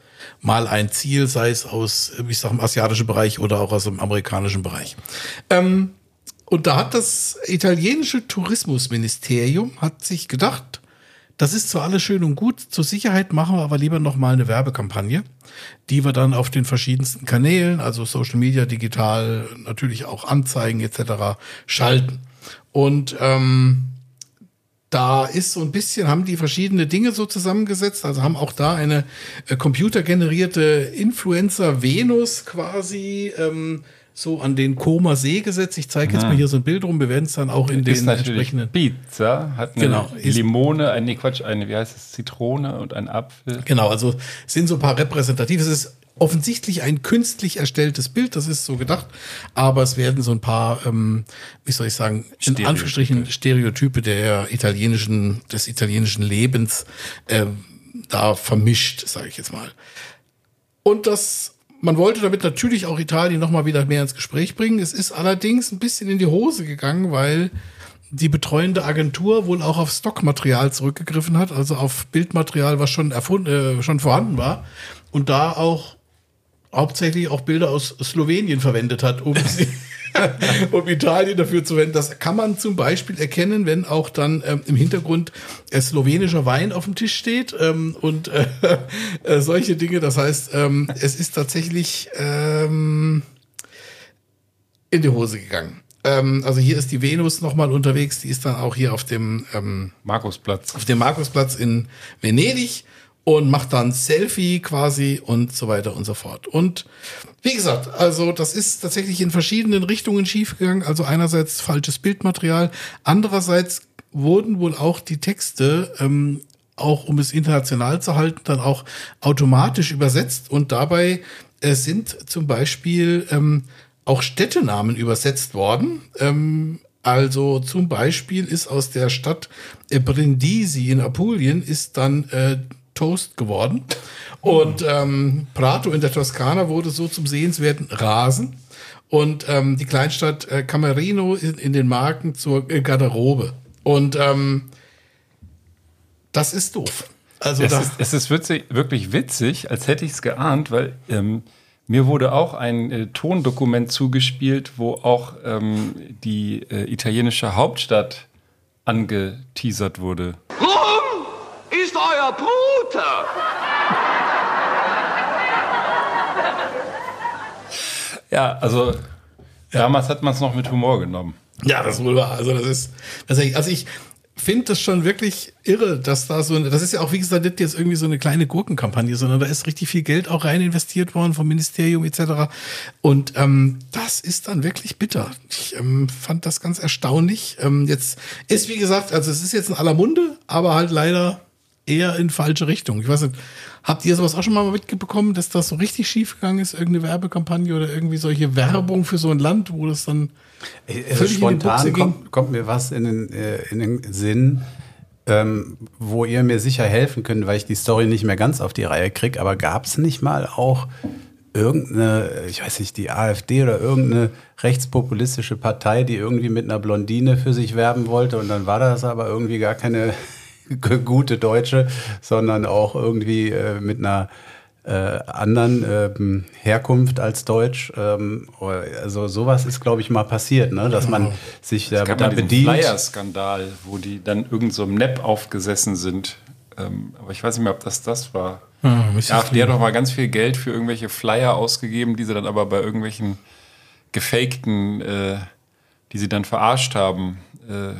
mal ein Ziel, sei es aus, äh, ich sag im asiatischen Bereich oder auch aus dem amerikanischen Bereich. Ähm, und da hat das italienische Tourismusministerium hat sich gedacht, das ist zwar alles schön und gut, zur Sicherheit machen wir aber lieber noch mal eine Werbekampagne, die wir dann auf den verschiedensten Kanälen, also Social Media, digital, natürlich auch Anzeigen etc. schalten. Und ähm, da ist so ein bisschen, haben die verschiedene Dinge so zusammengesetzt, also haben auch da eine äh, computergenerierte Influencer Venus quasi ähm, so an den Koma See gesetzt. Ich zeige jetzt mal hier so ein Bild rum, wir werden es dann auch in ist den entsprechenden. Pizza, hat eine Genau, Limone, ein, nee, Quatsch, eine, wie heißt es, Zitrone und ein Apfel. Genau, also sind so ein paar repräsentative. Es ist offensichtlich ein künstlich erstelltes Bild, das ist so gedacht, aber es werden so ein paar, ähm, wie soll ich sagen, in Stereotype. Anführungsstrichen Stereotype der italienischen, des italienischen Lebens ähm, da vermischt, sage ich jetzt mal. Und das, man wollte damit natürlich auch Italien noch mal wieder mehr ins Gespräch bringen. Es ist allerdings ein bisschen in die Hose gegangen, weil die betreuende Agentur wohl auch auf Stockmaterial zurückgegriffen hat, also auf Bildmaterial, was schon erfunden, äh, schon vorhanden war und da auch hauptsächlich auch Bilder aus Slowenien verwendet hat, um sie um Italien dafür zu verwenden. Das kann man zum Beispiel erkennen, wenn auch dann ähm, im Hintergrund äh, slowenischer Wein auf dem Tisch steht ähm, und äh, äh, solche Dinge. Das heißt, ähm, es ist tatsächlich ähm, in die Hose gegangen. Ähm, also hier ist die Venus nochmal unterwegs. Die ist dann auch hier auf dem ähm, Markusplatz. auf dem Markusplatz in Venedig und macht dann Selfie quasi und so weiter und so fort. Und wie gesagt, also das ist tatsächlich in verschiedenen Richtungen schiefgegangen. Also einerseits falsches Bildmaterial, andererseits wurden wohl auch die Texte ähm, auch um es international zu halten, dann auch automatisch übersetzt und dabei äh, sind zum Beispiel ähm, auch Städtenamen übersetzt worden. Ähm, also zum Beispiel ist aus der Stadt äh, Brindisi in Apulien ist dann äh, Toast geworden. Und ähm, Prato in der Toskana wurde so zum sehenswerten Rasen. Und ähm, die Kleinstadt äh, Camerino in, in den Marken zur äh, Garderobe. Und ähm, das ist doof. Also Es da, ist, es ist witzig, wirklich witzig, als hätte ich es geahnt, weil ähm, mir wurde auch ein äh, Tondokument zugespielt, wo auch ähm, die äh, italienische Hauptstadt angeteasert wurde. Ist euer Bruder. Ja, also damals hat man es noch mit Humor genommen. Ja, das wohl wahr. Also das ist, das ist also ich finde das schon wirklich irre, dass da so, eine- das ist ja auch, wie gesagt, nicht jetzt irgendwie so eine kleine Gurkenkampagne, sondern da ist richtig viel Geld auch rein investiert worden vom Ministerium etc. Und ähm, das ist dann wirklich bitter. Ich ähm, fand das ganz erstaunlich. Ähm, jetzt ist, wie gesagt, also es ist jetzt in aller Munde, aber halt leider eher in falsche Richtung. Ich weiß nicht, habt ihr sowas auch schon mal mitbekommen, dass das so richtig schief gegangen ist, irgendeine Werbekampagne oder irgendwie solche Werbung für so ein Land, wo das dann Also die Buchse spontan kommt, kommt mir was in den, äh, in den Sinn, ähm, wo ihr mir sicher helfen könnt, weil ich die Story nicht mehr ganz auf die Reihe kriege. Aber gab es nicht mal auch irgendeine, ich weiß nicht, die AfD oder irgendeine rechtspopulistische Partei, die irgendwie mit einer Blondine für sich werben wollte und dann war das aber irgendwie gar keine gute Deutsche, sondern auch irgendwie äh, mit einer äh, anderen ähm, Herkunft als Deutsch. Ähm, also sowas ist, glaube ich, mal passiert, ne? dass man sich da, da bedient. Flyer-Skandal, wo die dann irgend so im Nap aufgesessen sind. Ähm, aber ich weiß nicht mehr, ob das das war. Ah, Die AfD hat doch mal ganz viel Geld für irgendwelche Flyer ausgegeben, die sie dann aber bei irgendwelchen gefakten, äh, die sie dann verarscht haben, äh,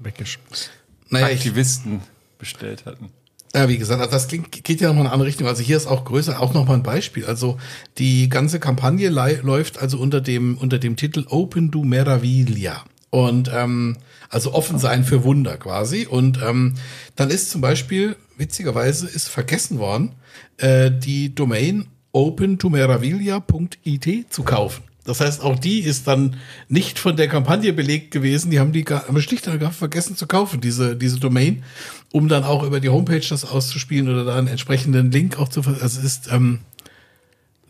Weggeschmissen. Naja, ich, Aktivisten bestellt hatten. Ja, wie gesagt, also das klingt, geht ja nochmal in eine andere Richtung. Also hier ist auch größer, auch nochmal ein Beispiel. Also die ganze Kampagne läuft also unter dem, unter dem Titel Open du Meraviglia. Und ähm, also offen sein für Wunder quasi. Und ähm, dann ist zum Beispiel, witzigerweise, ist vergessen worden, äh, die Domain opentomeraviglia.it zu kaufen. Das heißt, auch die ist dann nicht von der Kampagne belegt gewesen. Die haben die schlicht und ergreifend vergessen zu kaufen, diese, diese Domain, um dann auch über die Homepage das auszuspielen oder da einen entsprechenden Link auch zu ver Also es ist ähm,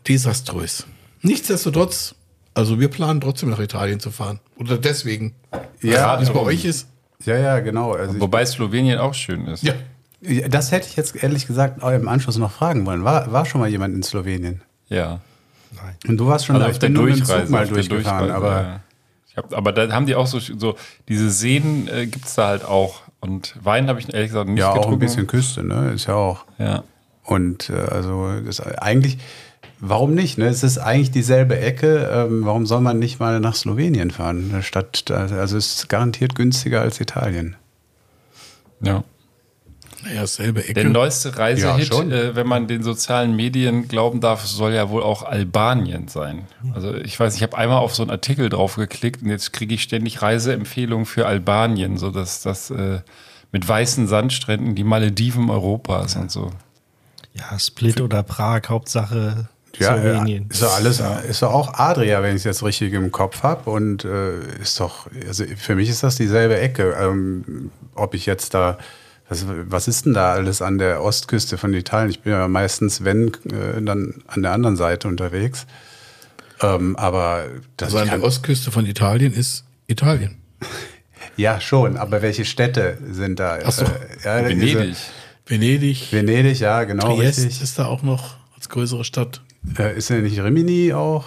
desaströs. Nichtsdestotrotz, also wir planen trotzdem nach Italien zu fahren. Oder deswegen. Ja, wie es bei euch ist. Ja, ja, genau. Also Wobei Slowenien auch schön ist. Ja. das hätte ich jetzt ehrlich gesagt auch im Anschluss noch fragen wollen. War, war schon mal jemand in Slowenien? Ja. Und du warst schon Also da. auf Ich der bin nur mit dem Durchreise. Zug mal durchgefahren, Durchreise, aber ja. ich hab, aber da haben die auch so, so diese Seen äh, gibt es da halt auch. Und Wein habe ich ehrlich gesagt nicht ja auch getrunken. ein bisschen Küste, ne? Ist ja auch. Ja. Und äh, also das eigentlich, warum nicht? Ne? Es ist eigentlich dieselbe Ecke. Ähm, warum soll man nicht mal nach Slowenien fahren? Eine Stadt, also es ist garantiert günstiger als Italien. ja. Naja, selbe Ecke. Der neueste Ja, Reisehit, schon. äh, wenn man den sozialen Medien glauben darf, soll ja wohl auch Albanien sein. Also ich weiß, ich habe einmal auf so einen Artikel drauf geklickt und jetzt kriege ich ständig Reiseempfehlungen für Albanien, so dass das äh, mit weißen Sandstränden die Malediven Europas und so. Ja, Split oder Prag, Hauptsache Ja, ja, Slowenien. ist doch alles, ist doch auch Adria, wenn ich es jetzt richtig im Kopf habe. Und äh, ist doch, also für mich ist das dieselbe Ecke. Ähm, ob ich jetzt da, was, was ist denn da alles an der Ostküste von Italien? Ich bin ja meistens, wenn, äh, dann an der anderen Seite unterwegs. Ähm, aber das also an der Ostküste von Italien ist Italien. ja schon, aber welche Städte sind da? Ach so, äh, ja, Venedig. Diese, Venedig, Venedig, ja, genau, Triest richtig. ist da auch noch als größere Stadt. Äh, ist ja nicht Rimini auch?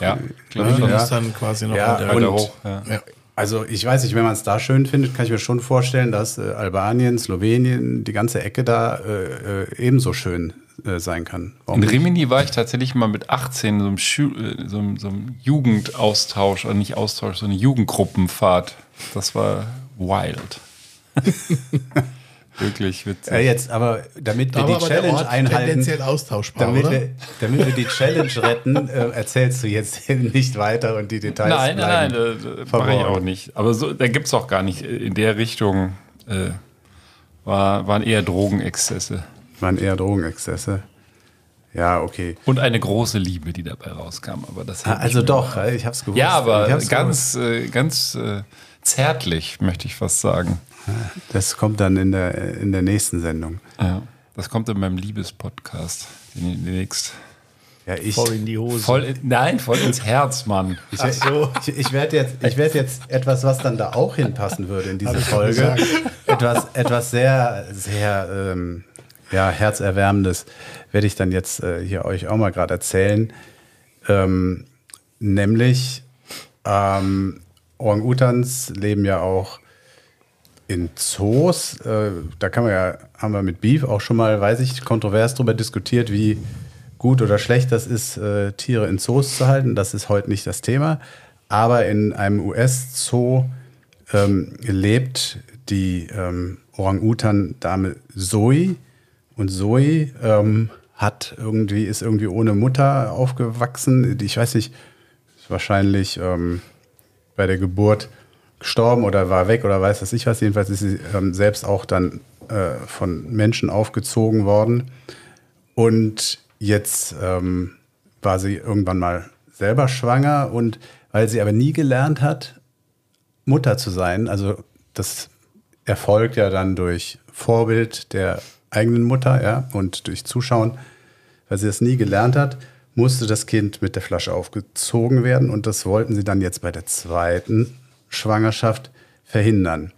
Ja, glaub Venedig ja. ist dann quasi noch Ja, an der und- hoch. Ja. ja. Also ich weiß nicht, wenn man es da schön findet, kann ich mir schon vorstellen, dass äh, Albanien, Slowenien, die ganze Ecke da äh, äh, ebenso schön äh, sein kann. Warum In nicht? Rimini war ich tatsächlich mal mit 18 so einem, Schu äh, so einem, so einem Jugendaustausch, oder nicht Austausch, so eine Jugendgruppenfahrt. Das war wild. Wirklich witzig. Ja, jetzt, aber damit wir war die aber Challenge einhalten, tendenziell austauschbar, damit oder? wir, damit wir die Challenge retten, äh, erzählst du jetzt nicht weiter und die Details Nein, nein, nein, das mache ich auch nicht. Aber so, da gibt es auch gar nicht. In der Richtung äh, war, waren eher Drogenexzesse. Waren eher Drogenexzesse. Ja, okay. Und eine große Liebe, die dabei rauskam. Aber das Ah, Also doch, äh, ich hab's gewusst. Ja, aber ganz, äh, ganz äh, zärtlich, möchte ich fast sagen. Das kommt dann in der, in der nächsten Sendung. Ja, das kommt in meinem Liebespodcast demnächst. Ja, ich, Voll in die Hose. Voll in, nein, voll ins Herz, Mann. Ich, ich, ich werde jetzt, ich werd jetzt etwas, was dann da auch hinpassen würde in diese Folge, etwas, etwas sehr, sehr ähm, ja, herzerwärmendes, werde ich dann jetzt äh, hier euch auch mal gerade erzählen. Ähm, nämlich ähm, Orang-Utans leben ja auch in Zoos. Äh, da kann man ja, haben wir mit Beef auch schon mal, weiß ich, kontrovers darüber diskutiert, wie gut oder schlecht das ist, äh, Tiere in Zoos zu halten. Das ist heute nicht das Thema. Aber in einem US-Zoo ähm, lebt die ähm, Orang-Utan-Dame Zoe. Und Zoe ähm, hat irgendwie, ist irgendwie ohne Mutter aufgewachsen. Ich weiß nicht, wahrscheinlich ähm, bei der Geburt gestorben oder war weg oder weiß was ich was. Jedenfalls ist sie ähm, selbst auch dann äh, von Menschen aufgezogen worden. Und jetzt ähm, war sie irgendwann mal selber schwanger und weil sie aber nie gelernt hat, Mutter zu sein, also das erfolgt ja dann durch Vorbild der eigenen Mutter, ja, und durch Zuschauen, weil sie das nie gelernt hat, musste das Kind mit der Flasche aufgezogen werden und das wollten sie dann jetzt bei der zweiten Schwangerschaft verhindern.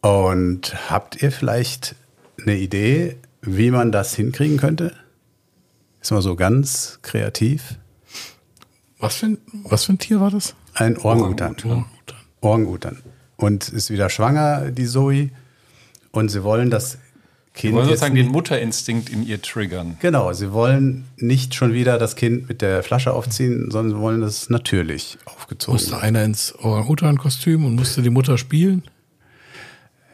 Und habt ihr vielleicht eine Idee, wie man das hinkriegen könnte? Ist mal so ganz kreativ. Was für ein, was für ein Tier war das? Ein Orangutan. Und ist wieder schwanger, die Zoe. Und sie wollen das Sie Kind. wollen jetzt sozusagen den Mutterinstinkt in ihr triggern. Genau, sie wollen nicht schon wieder das Kind mit der Flasche aufziehen, sondern sie wollen das natürlich aufgezogen. Musste einer ins Orang-Utan-Kostüm und musste die Mutter spielen?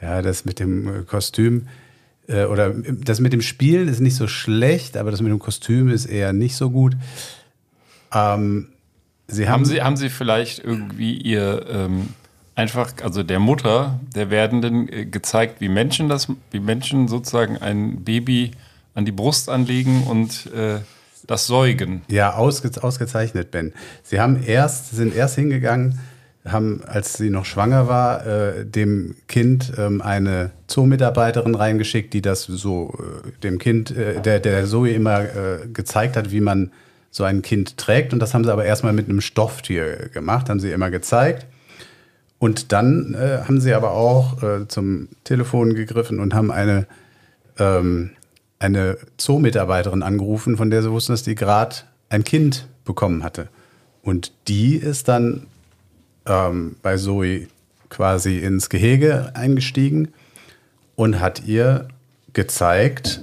Ja, das mit dem äh, Kostüm äh, oder das mit dem Spielen ist nicht so schlecht, aber das mit dem Kostüm ist eher nicht so gut. Ähm, sie haben, Haben Sie, haben Sie vielleicht irgendwie ihr ähm, einfach, also der Mutter der Werdenden äh, gezeigt, wie Menschen das, wie Menschen sozusagen ein Baby an die Brust anlegen und äh, das säugen? Ja, ausge ausgezeichnet, Ben. Sie haben erst, sind erst hingegangen, haben, als sie noch schwanger war, äh, dem Kind ähm, eine Zoomitarbeiterin reingeschickt, die das so äh, dem Kind, äh, der, der Zoe immer äh, gezeigt hat, wie man so ein Kind trägt. Und das haben sie aber erstmal mit einem Stofftier gemacht, haben sie immer gezeigt. Und dann äh, haben sie aber auch äh, zum Telefon gegriffen und haben eine, ähm, eine Zoomitarbeiterin angerufen, von der sie wussten, dass die gerade ein Kind bekommen hatte. Und die ist dann ähm, bei Zoe quasi ins Gehege eingestiegen und hat ihr gezeigt,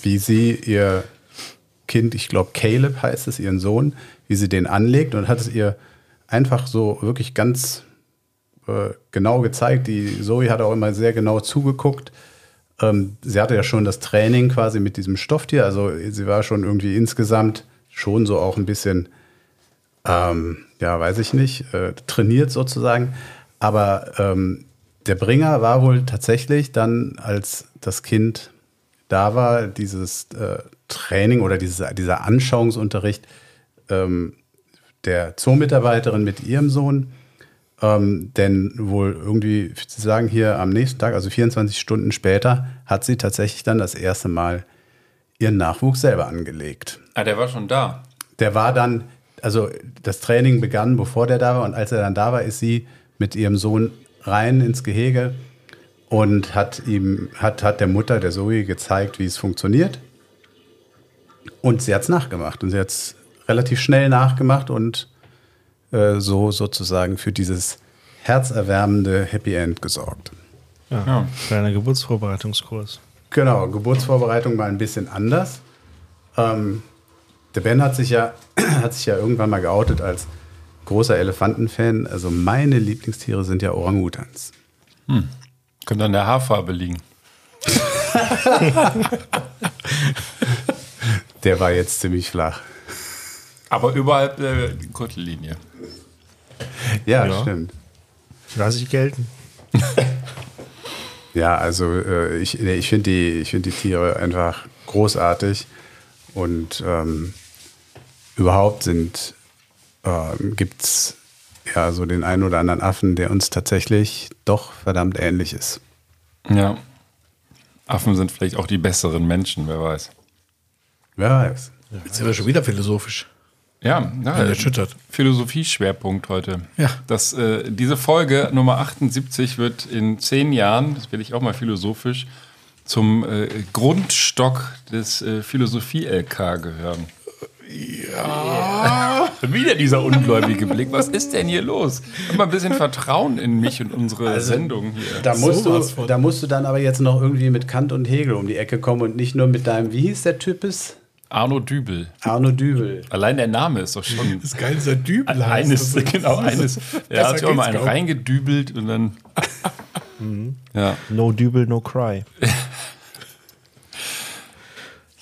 wie sie ihr Kind, ich glaube Caleb heißt es, ihren Sohn, wie sie den anlegt und hat es ihr einfach so wirklich ganz äh, genau gezeigt. Die Zoe hat auch immer sehr genau zugeguckt. Ähm, sie hatte ja schon das Training quasi mit diesem Stofftier, also sie war schon irgendwie insgesamt schon so auch ein bisschen, ähm, ja, weiß ich nicht, äh, trainiert sozusagen. Aber ähm, der Bringer war wohl tatsächlich dann, als das Kind da war, dieses äh, Training oder dieses, dieser Anschauungsunterricht ähm, der Zoomitarbeiterin mit ihrem Sohn. Ähm, denn wohl irgendwie, Sie sagen hier am nächsten Tag, also 24 Stunden später, hat sie tatsächlich dann das erste Mal ihren Nachwuchs selber angelegt. Ah, der war schon da. Der war dann, also das Training begann, bevor der da war. Und als er dann da war, ist sie mit ihrem Sohn rein ins Gehege und hat ihm, hat, hat der Mutter, der Zoe, gezeigt, wie es funktioniert. Und sie hat es nachgemacht. Und sie hat es relativ schnell nachgemacht und äh, so sozusagen für dieses herzerwärmende Happy End gesorgt. Ja, Ja. Kleiner Geburtsvorbereitungskurs. Genau, Geburtsvorbereitung mal ein bisschen anders. Ähm, der Ben hat sich ja hat sich ja irgendwann mal geoutet als großer Elefantenfan. Also meine Lieblingstiere sind ja Orangutans. Könnte an der Haarfarbe liegen. Der war jetzt ziemlich flach. Aber überhalb der Gürtellinie. Ja, Ja. stimmt. Lass ich gelten. Ja, also äh, ich, nee, ich finde die, ich find die Tiere einfach großartig und ähm, überhaupt sind ähm, gibt es ja so den einen oder anderen Affen, der uns tatsächlich doch verdammt ähnlich ist. Ja. Affen sind vielleicht auch die besseren Menschen, wer weiß. Wer weiß. Jetzt sind wir schon wieder philosophisch. Ja, ja Bin erschüttert. Philosophie-Schwerpunkt heute. Ja. Das, äh, diese Folge Nummer 78 wird in zehn Jahren, das will ich auch mal philosophisch, zum äh, Grundstock des äh, Philosophie-LK gehören. Ja. Wieder dieser ungläubige Blick. Was ist denn hier los? Hab mal ein bisschen Vertrauen in mich und unsere Sendung hier. Da musst, Sowas du, da musst du dann aber jetzt noch irgendwie mit Kant und Hegel um die Ecke kommen und nicht nur mit deinem, wie hieß der Typus? Arno Dübel. Arno Dübel. Allein der Name ist doch schon. Das geile ist der Dübel. heißt Eines, das. genau, eines. Er hat sich auch mal einen kaum. reingedübelt und dann. ja. No Dübel, no cry.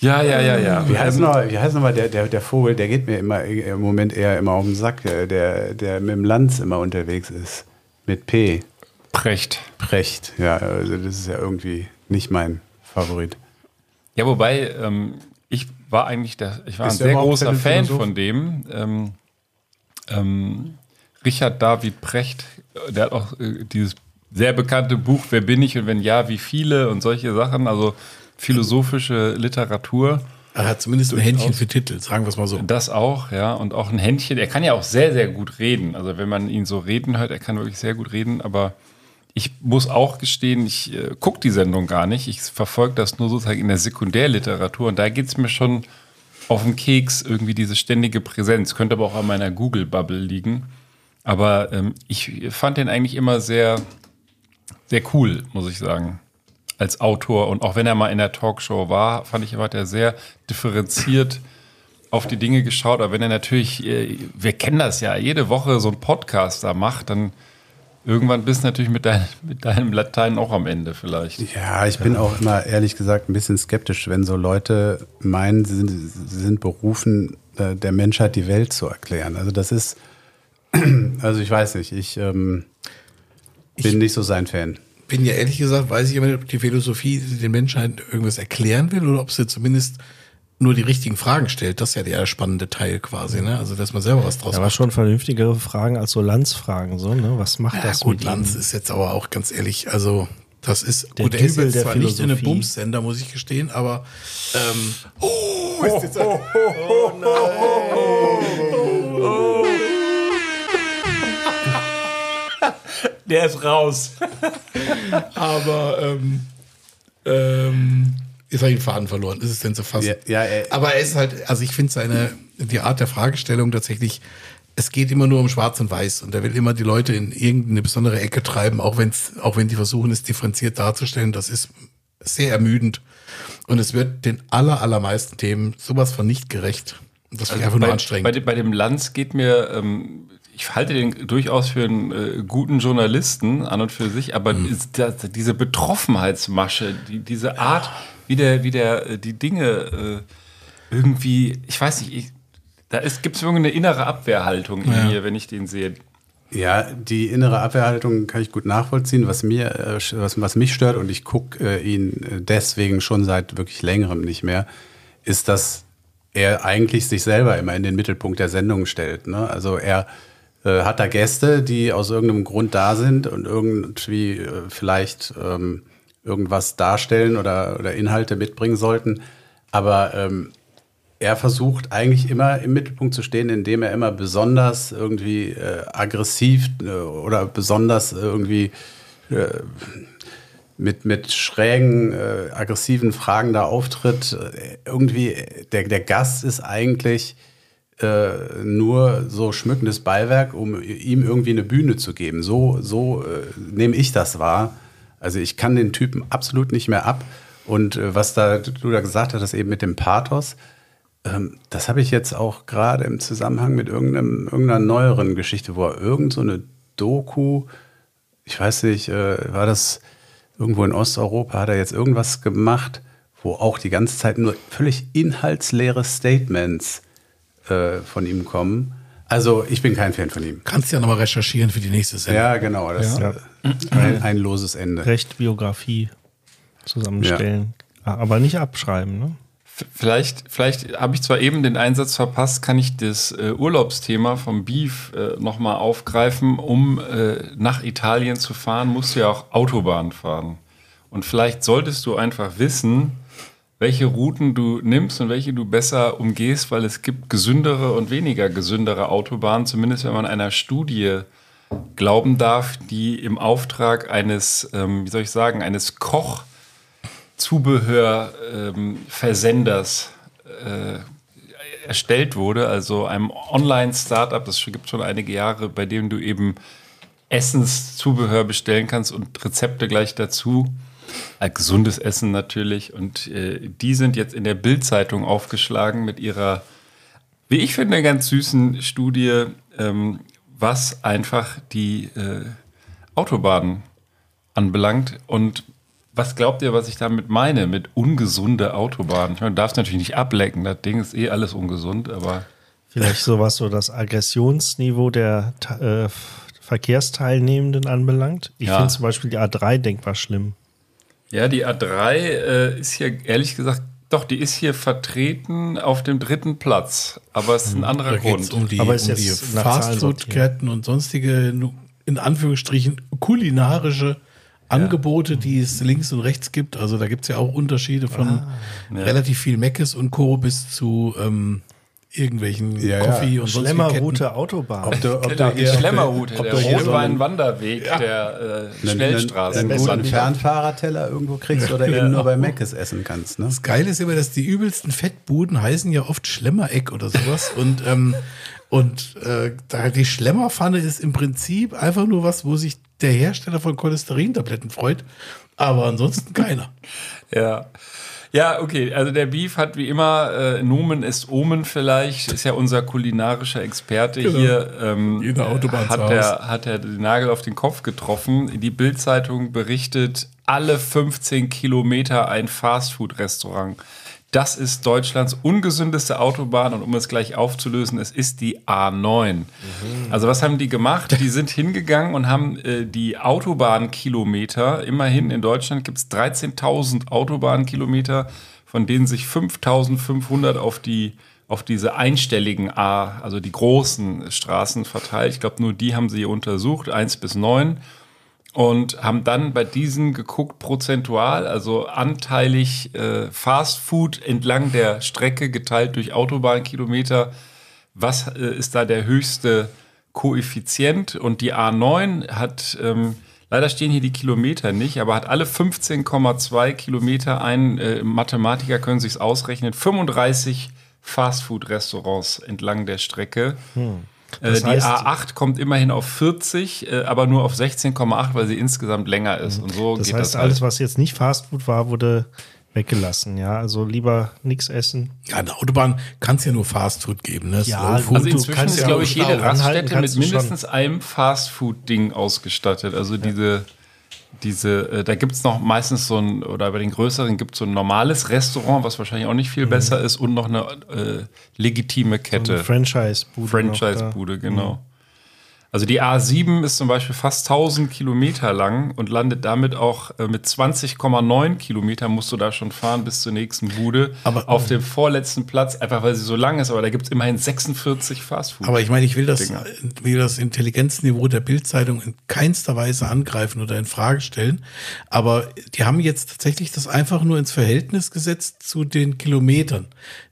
ja, ja, ja, ja. Wie heißt noch, wie heißt noch mal der, der, der Vogel, der geht mir immer im Moment eher immer auf den Sack, äh, der, der mit dem Lanz immer unterwegs ist. Mit P. Precht. Precht. Ja, also das ist ja irgendwie nicht mein Favorit. Ja, wobei, ähm, ich war eigentlich der, ich war Ist ein sehr großer Fan Philosoph? von dem. Ähm, ähm, Richard David Precht, äh, der hat auch äh, dieses sehr bekannte Buch Wer bin ich und wenn ja, wie viele und solche Sachen, also philosophische Literatur. Er hat zumindest ein Händchen für Titel, sagen wir es mal so. Das auch, ja, und auch ein Händchen. Er kann ja auch sehr, sehr gut reden. Also wenn man ihn so reden hört, er kann wirklich sehr gut reden, aber ich muss auch gestehen, ich äh, gucke die Sendung gar nicht. Ich verfolge das nur sozusagen in der Sekundärliteratur und da geht es mir schon auf den Keks, irgendwie diese ständige Präsenz. Könnte aber auch an meiner Google-Bubble liegen. Aber ähm, ich fand den eigentlich immer sehr, sehr cool, muss ich sagen, als Autor. Und auch wenn er mal in der Talkshow war, fand ich immer, hat er sehr differenziert auf die Dinge geschaut. Aber wenn er natürlich, äh, wir kennen das ja, jede Woche so einen Podcast da macht, dann irgendwann bist du natürlich mit, dein, mit deinem Latein auch am Ende vielleicht. Ja, ich bin auch immer ehrlich gesagt ein bisschen skeptisch, wenn so Leute meinen, sie sind, sie sind berufen, äh, der Menschheit die Welt zu erklären. Also das ist, also ich weiß nicht, ich ähm, bin nicht so sein Fan. Bin ja ehrlich gesagt, weiß ich immer nicht, ob die Philosophie den Menschen irgendwas erklären will oder ob sie zumindest nur die richtigen Fragen stellt. Das ist ja der spannende Teil quasi, ne? Also, dass man selber was draus Aber macht. schon vernünftigere Fragen als so Landsfragen, so, ne? Was macht Ja, das gut, mit Lanz ihm? ist jetzt aber auch ganz ehrlich, also das ist Der gut, er ist jetzt der zwar nicht in einem Philosophie. Bumssender, muss ich gestehen, aber ähm, oh, ist jetzt Der ist raus. aber ähm, ähm, jetzt habe ich den Faden verloren. Ist es denn so fast? Ja, ja, äh, aber er ist halt, also ich finde seine die Art der Fragestellung tatsächlich. Es geht immer nur um Schwarz und Weiß und er will immer die Leute in irgendeine besondere Ecke treiben, auch wenn's, auch wenn die versuchen, es differenziert darzustellen. Das ist sehr ermüdend und es wird den aller allermeisten Themen sowas von nicht gerecht. Das finde ich einfach nur bei, anstrengend. Bei, dem- bei dem Lanz geht mir, ähm, ich halte den durchaus für einen äh, guten Journalisten an und für sich, aber das, diese Betroffenheitsmasche, die, diese Art, wie der, wie der äh, die Dinge äh, irgendwie, ich weiß nicht, ich, da gibt es irgendeine innere Abwehrhaltung in Ja. mir, wenn ich den sehe. Ja, die innere Abwehrhaltung kann ich gut nachvollziehen. Was mir, äh, was, was mich stört und ich gucke äh, ihn äh, deswegen schon seit wirklich längerem nicht mehr, ist, dass er eigentlich sich selber immer in den Mittelpunkt der Sendung stellt. Ne? Also er äh, hat da Gäste, die aus irgendeinem Grund da sind und irgendwie äh, vielleicht ähm, irgendwas darstellen oder, oder Inhalte mitbringen sollten. Aber ähm, er versucht eigentlich immer im Mittelpunkt zu stehen, indem er immer besonders irgendwie äh, aggressiv äh, oder besonders irgendwie äh, mit, mit schrägen, äh, aggressiven Fragen da auftritt. Irgendwie, der, der Gast ist eigentlich äh, nur so schmückendes Beiwerk, um ihm irgendwie eine Bühne zu geben. So, so äh, nehme ich das wahr. Also ich kann den Typen absolut nicht mehr ab. Und äh, was da du da gesagt hast, eben mit dem Pathos, ähm, das habe ich jetzt auch gerade im Zusammenhang mit irgendeinem, irgendeiner neueren Geschichte, wo er irgend so eine Doku, ich weiß nicht, äh, war das irgendwo in Osteuropa, hat er jetzt irgendwas gemacht, wo auch die ganze Zeit nur völlig inhaltsleere Statements äh, von ihm kommen. Also ich bin kein Fan von ihm. Kannst ja nochmal recherchieren für die nächste Sendung. Ja, genau. Das Ja. Ein, ein loses Ende. Recht Biografie zusammenstellen. Aber nicht abschreiben, ne? Vielleicht, vielleicht habe ich zwar eben den Einsatz verpasst, kann ich das äh, Urlaubsthema vom Beef äh, nochmal aufgreifen. Um äh, nach Italien zu fahren, musst du ja auch Autobahn fahren. Und vielleicht solltest du einfach wissen, welche Routen du nimmst und welche du besser umgehst, weil es gibt gesündere und weniger gesündere Autobahnen, zumindest wenn man einer Studie glauben darf, die im Auftrag eines, ähm, wie soll ich sagen, eines Koch Zubehörversenders äh, erstellt wurde, also einem Online-Startup, das gibt schon einige Jahre, bei dem du eben Essenszubehör bestellen kannst und Rezepte gleich dazu. Äh, gesundes Essen natürlich. Und äh, die sind jetzt in der Bild-Zeitung aufgeschlagen mit ihrer, wie ich finde, ganz süßen Studie, ähm, was einfach die äh, Autobahnen anbelangt. Und was glaubt ihr, was ich damit meine mit ungesunde Autobahnen? Ich meine, du darfst natürlich nicht ablecken, das Ding ist eh alles ungesund, aber Vielleicht sowas so das Aggressionsniveau der äh, Verkehrsteilnehmenden anbelangt. Ich Ja. finde zum Beispiel die A3 denkbar schlimm. Ja, die A3 äh, ist hier, ehrlich gesagt, doch, die ist hier vertreten auf dem dritten Platz. Aber es ist ein anderer Da Grund. es um die, Aber ist um die jetzt nach Zahlen Fastfood-Ketten und sonstige, in Anführungsstrichen, kulinarische Angebote, die es links und rechts gibt. Also da gibt es ja auch Unterschiede von relativ viel Meckes und Co. bis zu ähm, irgendwelchen Ja, ja. Coffee und sonstigen Ketten. Schlemmerroute Autobahn. Ob du, ob Genau, du die Schlemmerroute, ob der du einen- Rotwein-Wanderweg der äh, einen, Schnellstraße. einen, einen guten Fernfahrerteller irgendwo kriegst oder eben nur bei Mc's essen kannst. Ne? Das Geile ist immer, dass die übelsten Fettbuden heißen ja oft Schlemmereck oder sowas. und ähm, und äh, die Schlemmerpfanne ist im Prinzip einfach nur was, wo sich der Hersteller von Cholesterintabletten freut. Aber ansonsten keiner. Ja. Ja, okay. Also der Beef hat wie immer, äh, Nomen ist Omen vielleicht, ist ja unser kulinarischer Experte Genau. hier. Ähm, Jede Autobahn zu hat er, hat er den Nagel auf den Kopf getroffen. Die Bild-Zeitung berichtet, alle 15 Kilometer ein Fastfood-Restaurant. Das ist Deutschlands ungesündeste Autobahn und um es gleich aufzulösen, es ist die A9. Also was haben die gemacht? Die sind hingegangen und haben äh, die Autobahnkilometer, immerhin in Deutschland gibt es 13.000 Autobahnkilometer, von denen sich 5.500 auf die auf diese einstelligen A, also die großen Straßen verteilt. Ich glaube, nur die haben sie untersucht, 1 bis 9 und haben dann bei diesen geguckt, prozentual, also anteilig äh, Fast Food entlang der Strecke geteilt durch Autobahnkilometer. Was äh, ist da der höchste Koeffizient? Und die A9 hat, ähm, leider stehen hier die Kilometer nicht, aber hat alle 15,2 Kilometer ein, äh, Mathematiker können sich's ausrechnen, 35 Fastfood-Restaurants entlang der Strecke. Äh, Das die heißt- A8 kommt immerhin auf 40, äh, aber nur auf 16,8, weil sie insgesamt länger ist. Und so Das geht heißt, das alles, halt. was jetzt nicht Fastfood war, wurde weggelassen. Ja, also lieber nichts essen. Ja, an der Autobahn kann es ja nur Fastfood geben. Ne? Ja, Slow Food, Also du inzwischen kannst ist, ja glaube ich, jede Raststätte mit mindestens einem Fastfood-Ding ausgestattet. Also diese, diese, äh, da gibt es noch meistens so ein, oder bei den größeren gibt es so ein normales Restaurant, was wahrscheinlich auch nicht viel Mhm. besser ist und noch eine äh, legitime Kette. Eine Franchise-Bude. Franchise-Bude, Mhm. Also die A7 ist zum Beispiel fast 1000 Kilometer lang und landet damit auch äh, mit 20,9 Kilometer musst du da schon fahren bis zur nächsten Bude. Aber- auf dem vorletzten Platz, einfach weil sie so lang ist, aber da gibt es immerhin 46 Fastfood. Aber ich meine, ich will das, Dinger. will das Intelligenzniveau der Bildzeitung in keinster Weise angreifen oder in Frage stellen. Aber die haben jetzt tatsächlich das einfach nur ins Verhältnis gesetzt zu den Kilometern.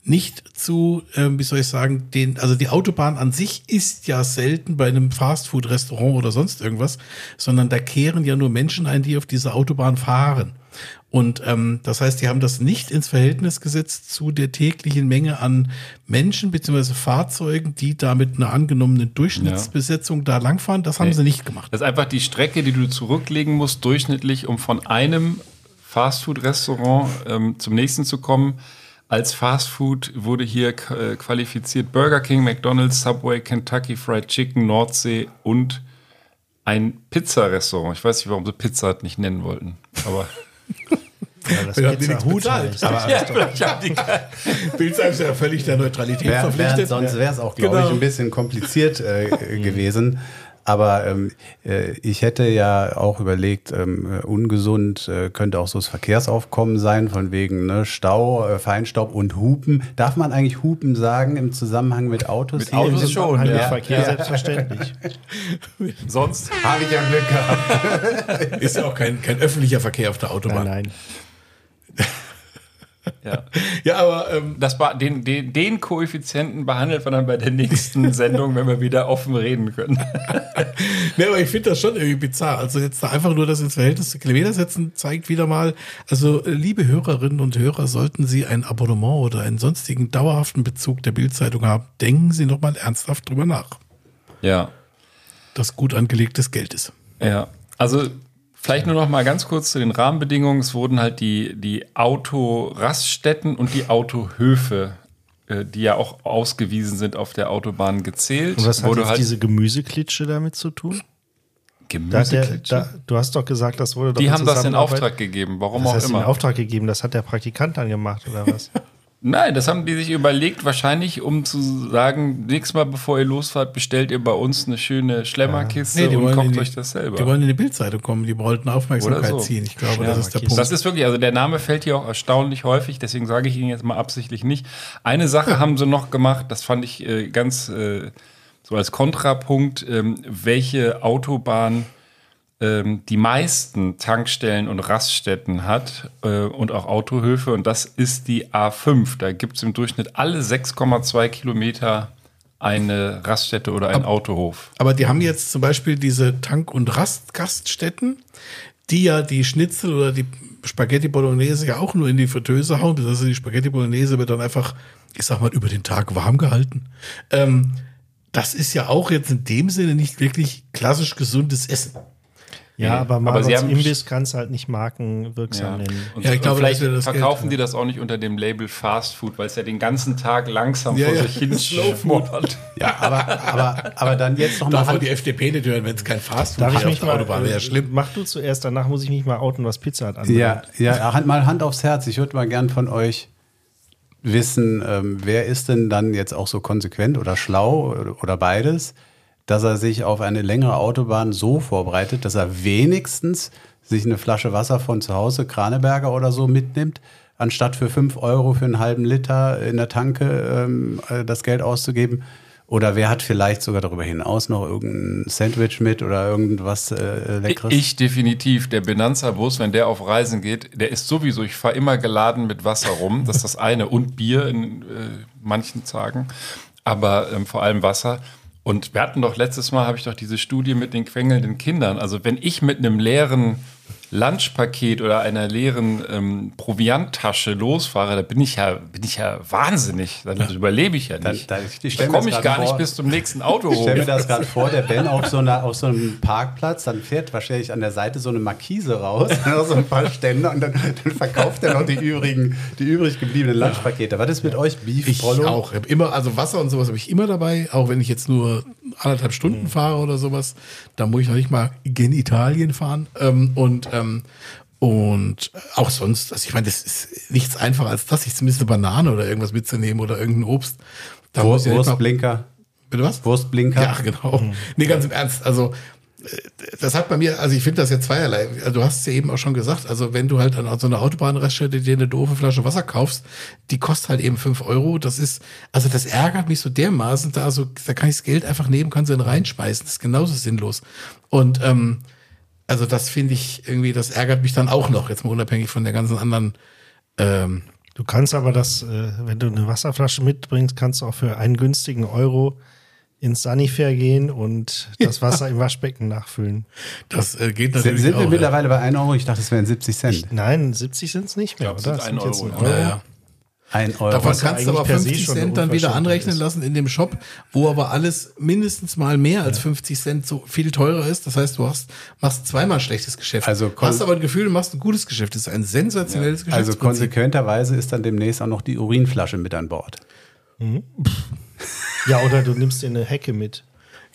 Nicht zu, ähm, wie soll ich sagen, den, also die Autobahn an sich ist ja selten bei einem Fastfood-Restaurant oder sonst irgendwas, sondern da kehren ja nur Menschen ein, die auf dieser Autobahn fahren. Und ähm, das heißt, die haben das nicht ins Verhältnis gesetzt zu der täglichen Menge an Menschen bzw. Fahrzeugen, die da mit einer angenommenen Durchschnittsbesetzung da langfahren. Das haben Nee. sie nicht gemacht. Das ist einfach die Strecke, die du zurücklegen musst, durchschnittlich, um von einem Fastfood-Restaurant ähm, zum nächsten zu kommen. Als Fastfood wurde hier äh, qualifiziert Burger King, McDonald's, Subway, Kentucky Fried Chicken, Nordsee und ein Pizzarestaurant. Ich weiß nicht, warum sie Pizza Hut nicht nennen wollten, aber Ja, das Wir Pizza nichts Hut heißt. Aber ja, vielleicht haben die Bildzeitung ist ja völlig der Neutralität wär, verpflichtet. sonst wäre es auch, glaube Genau. ich, ein bisschen kompliziert äh, gewesen. Aber ähm, äh, ich hätte ja auch überlegt, ähm, äh, ungesund äh, könnte auch so das Verkehrsaufkommen sein, von wegen ne, Stau, äh, Feinstaub und Hupen. Darf man eigentlich Hupen sagen im Zusammenhang mit Autos? Mit Autos schon, ja. Verkehr selbstverständlich. sonst Habe ich ja Glück gehabt. Ist ja auch kein, kein öffentlicher Verkehr auf der Autobahn. Nein, nein. ja. Ja, aber ähm, Das war den, den, den Koeffizienten behandelt wir dann bei der nächsten Sendung, wenn wir wieder offen reden können. Ne, aber ich finde das schon irgendwie bizarr. Also jetzt da einfach nur das ins Verhältnis zu Kilometer setzen, zeigt wieder mal, also äh, liebe Hörerinnen und Hörer, sollten Sie ein Abonnement oder einen sonstigen dauerhaften Bezug der Bildzeitung haben, denken Sie nochmal ernsthaft drüber nach. Ja. Das gut angelegtes Geld ist. Ja, also vielleicht nur noch mal ganz kurz zu den Rahmenbedingungen. Es wurden halt die, die Autoraststätten und die Autohöfe, äh, die ja auch ausgewiesen sind auf der Autobahn, gezählt. Und was hat jetzt halt diese Gemüseklitsche damit zu tun? Da der, Gemüseklitsche? da, du hast doch gesagt, das wurde doch die in haben das in Auftrag gegeben, warum Das auch heißt, in immer. Auftrag gegeben, das hat der Praktikant dann gemacht, oder was? Nein, das haben die sich überlegt, wahrscheinlich, um zu sagen, nächstes Mal, bevor ihr losfahrt, bestellt ihr bei uns eine schöne Schlemmerkiste Nee, die und kocht die- euch das selber. Die wollen in die Bildzeitung kommen, die wollten Aufmerksamkeit so. ziehen. Ich glaube, das ist der Punkt. Das ist wirklich, also der Name fällt hier auch erstaunlich häufig, deswegen sage ich Ihnen jetzt mal absichtlich nicht. Eine Sache haben sie noch gemacht, das fand ich äh, ganz äh, so als Kontrapunkt, ähm, welche Autobahn ähm, die meisten Tankstellen und Raststätten hat äh, und auch Autohöfe und das ist die A5. Da gibt es im Durchschnitt alle 6,2 Kilometer eine Raststätte oder ein Autohof. Aber die haben jetzt zum Beispiel diese Tank- und Rastgaststätten, die ja die Schnitzel oder die Spaghetti Bolognese ja auch nur in die Fritteuse hauen. Also die Spaghetti Bolognese wird dann einfach, ich sag mal, über den Tag warm gehalten. Ähm, das ist ja auch jetzt in dem Sinne nicht wirklich klassisch gesundes Essen. Ja, aber Aber sie Marlots haben- Imbiss kannst halt nicht markenwirksam nennen. Und, Ja, ich und glaube, vielleicht verkaufen Geld, die das auch nicht unter dem Label Fast Food, weil es ja den ganzen Tag langsam Ja, vor ja, sich hin Slow Food. Ja, aber, aber, aber dann jetzt noch mal Darf Hand, die FDP nicht hören, wenn es kein Fastfood Darf ich mich mal, Autobahn, wäre ja äh, schlimm. Mach du zuerst, danach muss ich mich mal outen, was Pizza hat anbelangt. Ja, ja, Hand- mal Hand aufs Herz. Ich würde mal gern von euch wissen, ähm, wer ist denn dann jetzt auch so konsequent oder schlau oder, oder beides, dass er sich auf eine längere Autobahn so vorbereitet, dass er wenigstens sich eine Flasche Wasser von zu Hause, Kraneberger oder so mitnimmt, anstatt für 5 Euro für einen halben Liter in der Tanke ähm, äh, das Geld auszugeben. Oder wer hat vielleicht sogar darüber hinaus noch irgendein Sandwich mit oder irgendwas äh, Leckeres? Ich definitiv. Der Benanza-Bus, wenn der auf Reisen geht, der ist sowieso, ich fahre immer geladen mit Wasser rum. Das ist das eine. Und Bier in äh, manchen Tagen. Aber ähm, vor allem Wasser. Und wir hatten doch letztes Mal, habe ich doch diese Studie mit den quengelnden Kindern. Also wenn ich mit einem leeren Lunchpaket oder einer leeren ähm, Provianttasche losfahre, da bin ich ja, bin ich ja wahnsinnig. Dann überlebe ich ja Da- nicht. da- ich Da, mir komme ich gar nicht vor. bis zum nächsten Auto Ich stelle mir hoch. das gerade vor, der Ben auf so, einer, auf so einem Parkplatz, dann fährt wahrscheinlich an der Seite so eine Markise raus, so ein paar Stände und dann, dann verkauft er noch die übrigen, die übrig gebliebenen Lunchpakete. Was ist mit euch, Beef, Ich Prollo? auch. Ich immer, also Wasser und sowas habe ich immer dabei, auch wenn ich jetzt nur anderthalb Stunden fahre oder sowas. Da muss ich noch nicht mal gen Italien fahren. Ähm, und, ähm, und auch sonst, also ich meine, das ist nichts einfacher als das, sich zumindest eine Banane oder irgendwas mitzunehmen oder irgendein Obst. Da Wurst, ich ja Wurstblinker. Bitte was? Wurstblinker. Ja, genau. Nee, ganz im Ernst. Also, äh, das hat bei mir, also ich finde das ja zweierlei. Also, Du hast es ja eben auch schon gesagt, also wenn du halt an so einer Autobahnraststätte dir eine doofe Flasche Wasser kaufst, die kostet halt eben fünf Euro. Das ist, also das ärgert mich so dermaßen, da, so, da kann ich das Geld einfach nehmen, kann sie dann reinschmeißen. Das ist genauso sinnlos. Und ähm, also das finde ich irgendwie, das ärgert mich dann auch noch, jetzt mal unabhängig von der ganzen anderen ähm, Du kannst aber das, äh, wenn du eine Wasserflasche mitbringst, kannst du auch für einen günstigen Euro ins Sanifair gehen und das Wasser im Waschbecken nachfüllen. Das äh, geht Sind, natürlich sind wir auch, ja. mittlerweile bei 1 Euro? Ich dachte, es wären 70 Cent. Nein, 70 sind es nicht mehr, glaub, es oder? sind Das ein jetzt Euro, ein ja. Ja, ja. 1 Euro. Davon ja kannst du aber eigentlich per se 50 schon eine Cent dann wieder anrechnen ist. lassen in dem Shop, wo aber alles mindestens mal mehr als 50 Cent so viel teurer ist. Das heißt, du hast, machst zweimal ein schlechtes Geschäft. Also du hast aber ein Gefühl, du machst ein gutes Geschäft. Das ist ein sensationelles Geschäft. Also konsequenterweise ist dann demnächst auch noch die Urinflasche mit an Bord. Ja, oder du nimmst dir eine Hecke mit.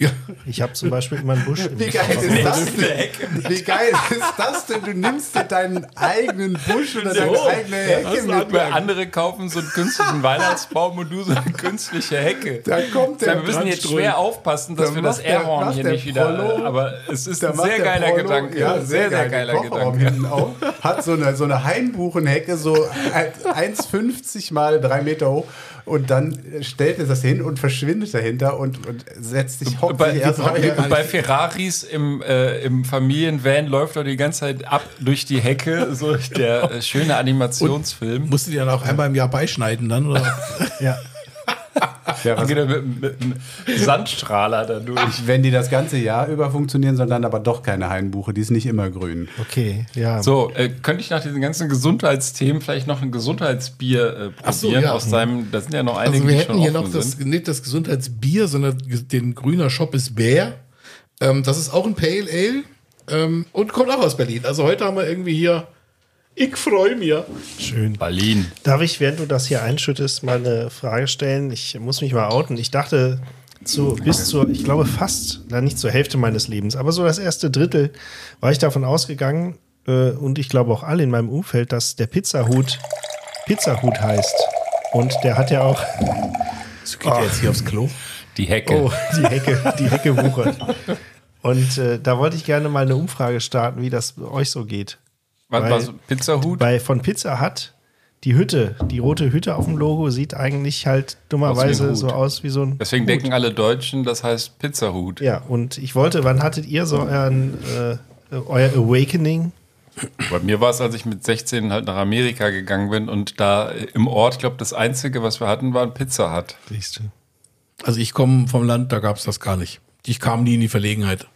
Ja. Ich habe zum Beispiel immer einen Busch. im- Wie geil ist das denn? Wie geil ist das denn? Du nimmst dir deinen eigenen Busch oder deine eigene Hecke mit. mit andere kaufen so einen künstlichen Weihnachtsbaum und du so eine künstliche Hecke. Da kommt der wir müssen jetzt schwer aufpassen, dass Da wir das Airhorn hier nicht wieder. Prollo- aber es ist ein macht sehr der geiler Prollo- Gedanke. Ja, sehr, sehr geil. geiler Gedanke. hinten auf, hat so eine, so eine Hainbuchenhecke, so 1,50 mal drei Meter hoch. Und dann stellt er das hin und verschwindet dahinter und, und setzt sich Bei, erst bei, bei Ferraris im, äh, im Familienvan läuft er die ganze Zeit ab durch die Hecke, so der äh, schöne Animationsfilm. Musst du die dann auch einmal im Jahr beischneiden dann? Oder? Ja. Ja, was, Geht mit, mit einem Sandstrahler da durch. wenn die das ganze Jahr über funktionieren, soll dann aber doch keine Hainbuche, die ist nicht immer grün. Okay, ja. So, äh, könnte ich nach diesen ganzen Gesundheitsthemen vielleicht noch ein Gesundheitsbier äh, probieren so, ja. aus seinem, da sind ja noch einige, Also wir die hätten schon hier offen noch das, sind. nicht das Gesundheitsbier, sondern den grüner Shop ist Bär. Ähm, das ist auch ein Pale Ale ähm, und kommt auch aus Berlin. Also heute haben wir irgendwie hier, ich freue mich. Schön. Berlin. Darf ich, während du das hier einschüttest, mal eine Frage stellen? Ich muss mich mal outen. Ich dachte, zu, bis zur, ich glaube fast, na nicht zur Hälfte meines Lebens, aber so das erste Drittel war ich davon ausgegangen, äh, und ich glaube auch alle in meinem Umfeld, dass der Pizzahut Pizzahut heißt. Und der hat ja auch. So geht er jetzt hier aufs Klo. Die Hecke. Oh, die Hecke, die Hecke wuchert. Und äh, da wollte ich gerne mal eine Umfrage starten, wie das euch so geht. Was, was, Pizzahut? Bei von Pizza Hut, die Hütte, die rote Hütte auf dem Logo sieht eigentlich halt dummerweise Hut. so aus wie so ein. Deswegen Hut. denken alle Deutschen, das heißt Pizzahut. Ja, und ich wollte, wann hattet ihr so euren, äh, euer Awakening? Bei mir war es, als ich mit 16 halt nach Amerika gegangen bin und da im Ort, glaube das Einzige, was wir hatten, war ein Pizza Hut. Siehst du. Also ich komme vom Land, da gab es das gar nicht. Ich kam nie in die Verlegenheit.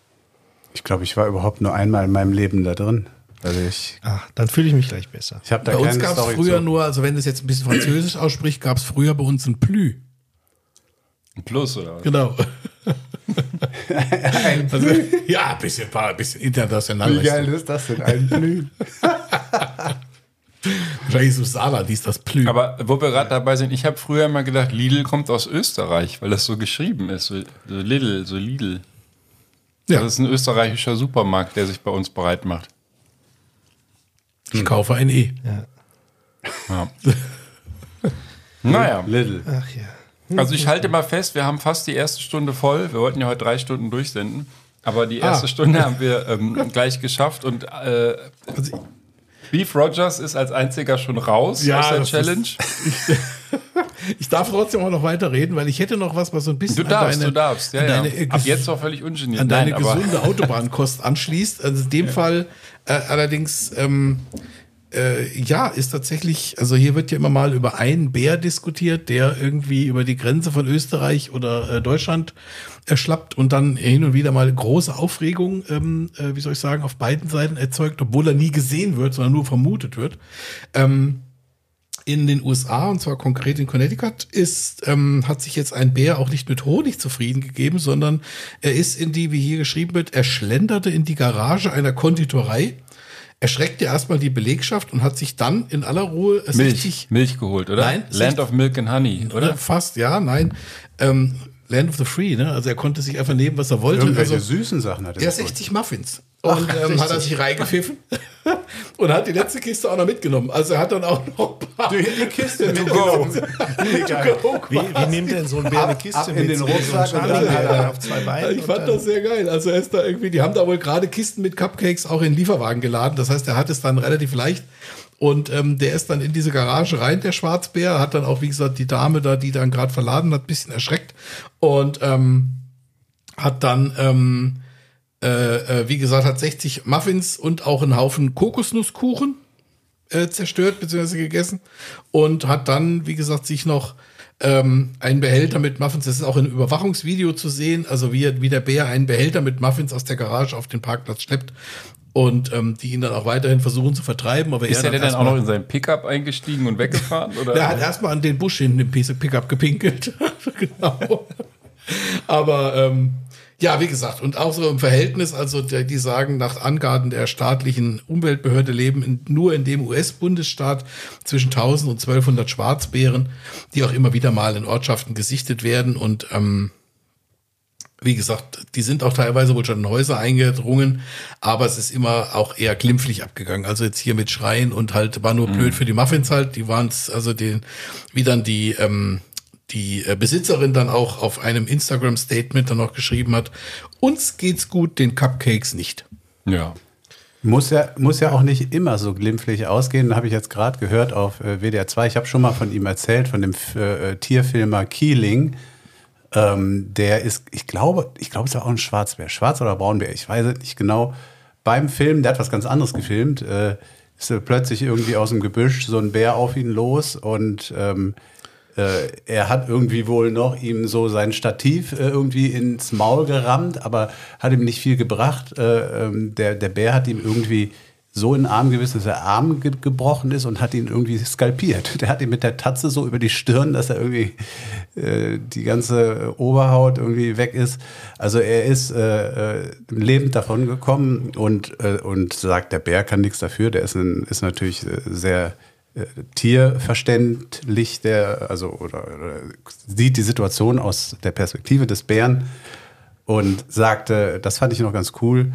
Ich glaube, ich war überhaupt nur einmal in meinem Leben da drin. Also ich, Ah, dann fühle ich mich gleich besser. ich da Bei uns gab es früher zu. nur, also wenn es jetzt ein bisschen französisch ausspricht, gab es früher bei uns ein Plü. Ein Plus oder was? Genau. also, ja, ein bisschen, ein bisschen international. Wie geil ist das denn? Ein Blühen. Wahrscheinlich ist Saarland, die ist das Plü. Aber wo wir gerade dabei sind, ich habe früher immer gedacht, Lidl kommt aus Österreich, weil das so geschrieben ist. So, so Lidl, so Lidl. ja, Das ist ein österreichischer Supermarkt, der sich bei uns bereit macht. Ich kaufe ein E. Ja. naja, Little. Ach ja. also ich halte mal fest, wir haben fast die erste Stunde voll. Wir wollten ja heute drei Stunden durchsenden. Aber die erste Ah. Stunde haben wir ähm, gleich geschafft und äh, Also, Beef Rogers ist als einziger schon raus Ja, aus der Challenge. ich darf trotzdem auch noch weiterreden, weil ich hätte noch was, was so ein bisschen Du darfst, an deine, du darfst. Ja, ja. deine, äh, Ab jetzt auch völlig ungeniert. an deine Nein, gesunde Autobahnkost anschließt. Also in dem Fall äh, allerdings, ähm, äh, ja, ist tatsächlich, also hier wird ja immer mal über einen Bär diskutiert, der irgendwie über die Grenze von Österreich oder äh, Deutschland erschlappt und dann hin und wieder mal große Aufregung, ähm, äh, wie soll ich sagen, auf beiden Seiten erzeugt, obwohl er nie gesehen wird, sondern nur vermutet wird. Ähm, in den USA, und zwar konkret in Connecticut, ist, ähm, hat sich jetzt ein Bär auch nicht mit Honig zufrieden gegeben, sondern er ist in die, wie hier geschrieben wird, er schlenderte in die Garage einer Konditorei, erschreckte erstmal die Belegschaft und hat sich dann in aller Ruhe äh, Milch, 60 Milch geholt, oder? Nein, Land 60 of Milk and Honey, oder? oder? Fast, ja, nein. Ähm, Land of the Free, ne? Also er konnte sich einfach nehmen, was er wollte. Irgendwelche also, süßen Sachen hat er gefunden. 60 Muffins. Und ähm, hat er sich reingepfiffen und hat die letzte Kiste auch noch mitgenommen. Also er hat dann auch noch ein paar Die Kiste mitgenommen. Wie, wie nimmt denn so ein Bär eine Kiste ab in mit? den So ein Rucksack und dann hat er- auf zwei Beinen? Ich fand das sehr geil. Also er ist da irgendwie, die haben da wohl gerade Kisten mit Cupcakes auch in den Lieferwagen geladen. Das heißt, er hat es dann relativ leicht. Und ähm, der ist dann in diese Garage rein, der Schwarzbär, hat dann auch, wie gesagt, die Dame da, die dann gerade verladen hat, bisschen erschreckt. Und ähm, hat dann, ähm, äh, äh, wie gesagt, hat 60 Muffins und auch einen Haufen Kokosnusskuchen äh, zerstört bzw. gegessen und hat dann, wie gesagt, sich noch ähm, einen Behälter mit Muffins, das ist auch in einem Überwachungsvideo zu sehen, also wie, wie der Bär einen Behälter mit Muffins aus der Garage auf den Parkplatz schleppt und ähm, die ihn dann auch weiterhin versuchen zu vertreiben. Aber Ist er der denn dann auch noch in seinen Pickup eingestiegen und weggefahren? Oder? der hat erstmal an den Busch hinten im Pickup gepinkelt. genau. Aber ähm, ja, wie gesagt, und auch so im Verhältnis, also der, die sagen, nach Angaben der staatlichen Umweltbehörde leben in, nur in dem US-Bundesstaat zwischen 1000 und 1200 Schwarzbären, die auch immer wieder mal in Ortschaften gesichtet werden. Und ähm, wie gesagt, die sind auch teilweise wohl schon in Häuser eingedrungen, aber es ist immer auch eher glimpflich abgegangen. Also jetzt hier mit Schreien und halt war nur blöd für die Muffins halt. Die waren es, also den, wie dann die, ähm, die äh, Besitzerin dann auch auf einem Instagram-Statement dann noch geschrieben hat, uns geht's gut, den Cupcakes nicht. ja. Muss ja, muss ja auch nicht immer so glimpflich ausgehen. Habe ich jetzt gerade gehört auf äh, WDR 2. Ich habe schon mal von ihm erzählt, von dem äh, Tierfilmer Keeling. Ähm, der ist, ich glaube, ich glaube, es war auch ein Schwarzbär. Schwarz oder Braunbär, ich weiß es nicht genau. Beim Film, der hat was ganz anderes gefilmt, äh, ist plötzlich irgendwie aus dem Gebüsch so ein Bär auf ihn los und ähm, äh, er hat irgendwie wohl noch ihm so sein Stativ äh, irgendwie ins Maul gerammt, aber hat ihm nicht viel gebracht. Äh, ähm, der, der Bär hat ihm irgendwie so in den Arm gewissen, dass der Arm ge gebrochen ist und hat ihn irgendwie skalpiert. Der hat ihn mit der Tatze so über die Stirn, dass er irgendwie äh, die ganze Oberhaut irgendwie weg ist. Also er ist äh, äh, lebend davon gekommen und, äh, und sagt, der Bär kann nichts dafür. Der ist, ein, ist natürlich äh, sehr äh, tierverständlich, der also oder, oder sieht die Situation aus der Perspektive des Bären und sagte, das fand ich noch ganz cool,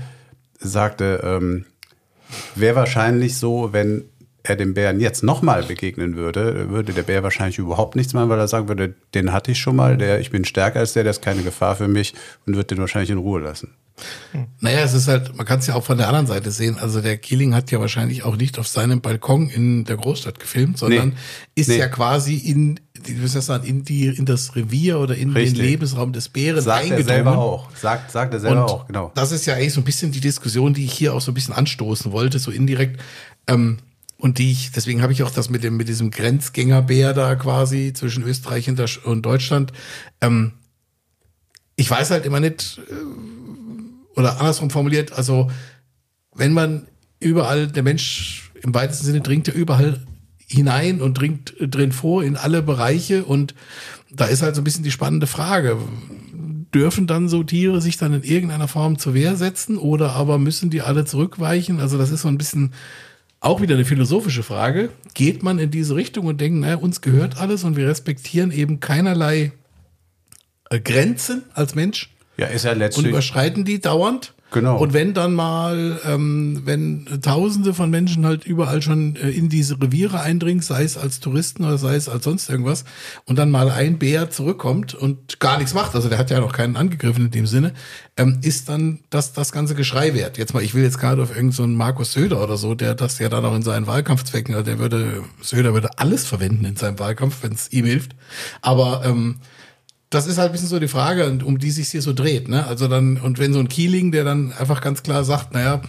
sagte, ähm, wäre wahrscheinlich so, wenn er dem Bären jetzt nochmal begegnen würde, würde der Bär wahrscheinlich überhaupt nichts machen, weil er sagen würde, den hatte ich schon mal, der, ich bin stärker als der, der ist keine Gefahr für mich und wird den wahrscheinlich in Ruhe lassen. Naja, es ist halt, man kann es ja auch von der anderen Seite sehen. Also der Keeling hat ja wahrscheinlich auch nicht auf seinem Balkon in der Großstadt gefilmt, sondern Nee. ist Nee. ja quasi in, wie soll ich sagen, in die, in das Revier oder in Richtig. den Lebensraum des Bären Sagt er eingedrungen. selber auch. Sagt, sagt er selber Und auch, genau. Das ist ja eigentlich so ein bisschen die Diskussion, die ich hier auch so ein bisschen anstoßen wollte, so indirekt. Ähm, und die ich, deswegen habe ich auch das mit dem, mit diesem Grenzgängerbär da quasi zwischen Österreich und Deutschland. Ähm, ich weiß halt immer nicht, äh, oder andersrum formuliert, also wenn man überall, der Mensch im weitesten Sinne dringt ja überall hinein und dringt drin vor in alle Bereiche und da ist halt so ein bisschen die spannende Frage. Dürfen dann so Tiere sich dann in irgendeiner Form zur Wehr setzen oder aber müssen die alle zurückweichen? Also das ist so ein bisschen auch wieder eine philosophische Frage. Geht man in diese Richtung und denkt, naja, uns gehört alles und wir respektieren eben keinerlei äh, Grenzen als Mensch? Ja, ist ja und letztlich. überschreiten die dauernd. Genau. Und wenn dann mal, ähm, wenn Tausende von Menschen halt überall schon äh, in diese Reviere eindringen, sei es als Touristen oder sei es als sonst irgendwas, und dann mal ein Bär zurückkommt und gar nichts macht, also der hat ja noch keinen angegriffen in dem Sinne, ähm, ist dann das, das ganze Geschrei wert. Jetzt mal, ich will jetzt gerade auf irgendeinen so Markus Söder oder so, der das ja dann auch in seinen Wahlkampfzwecken, der würde, Söder würde alles verwenden in seinem Wahlkampf, wenn es ihm hilft. Aber ähm, das ist halt ein bisschen so die Frage, um die sich hier so dreht. Ne? Also dann, und wenn so ein Keeling, der dann einfach ganz klar sagt, naja,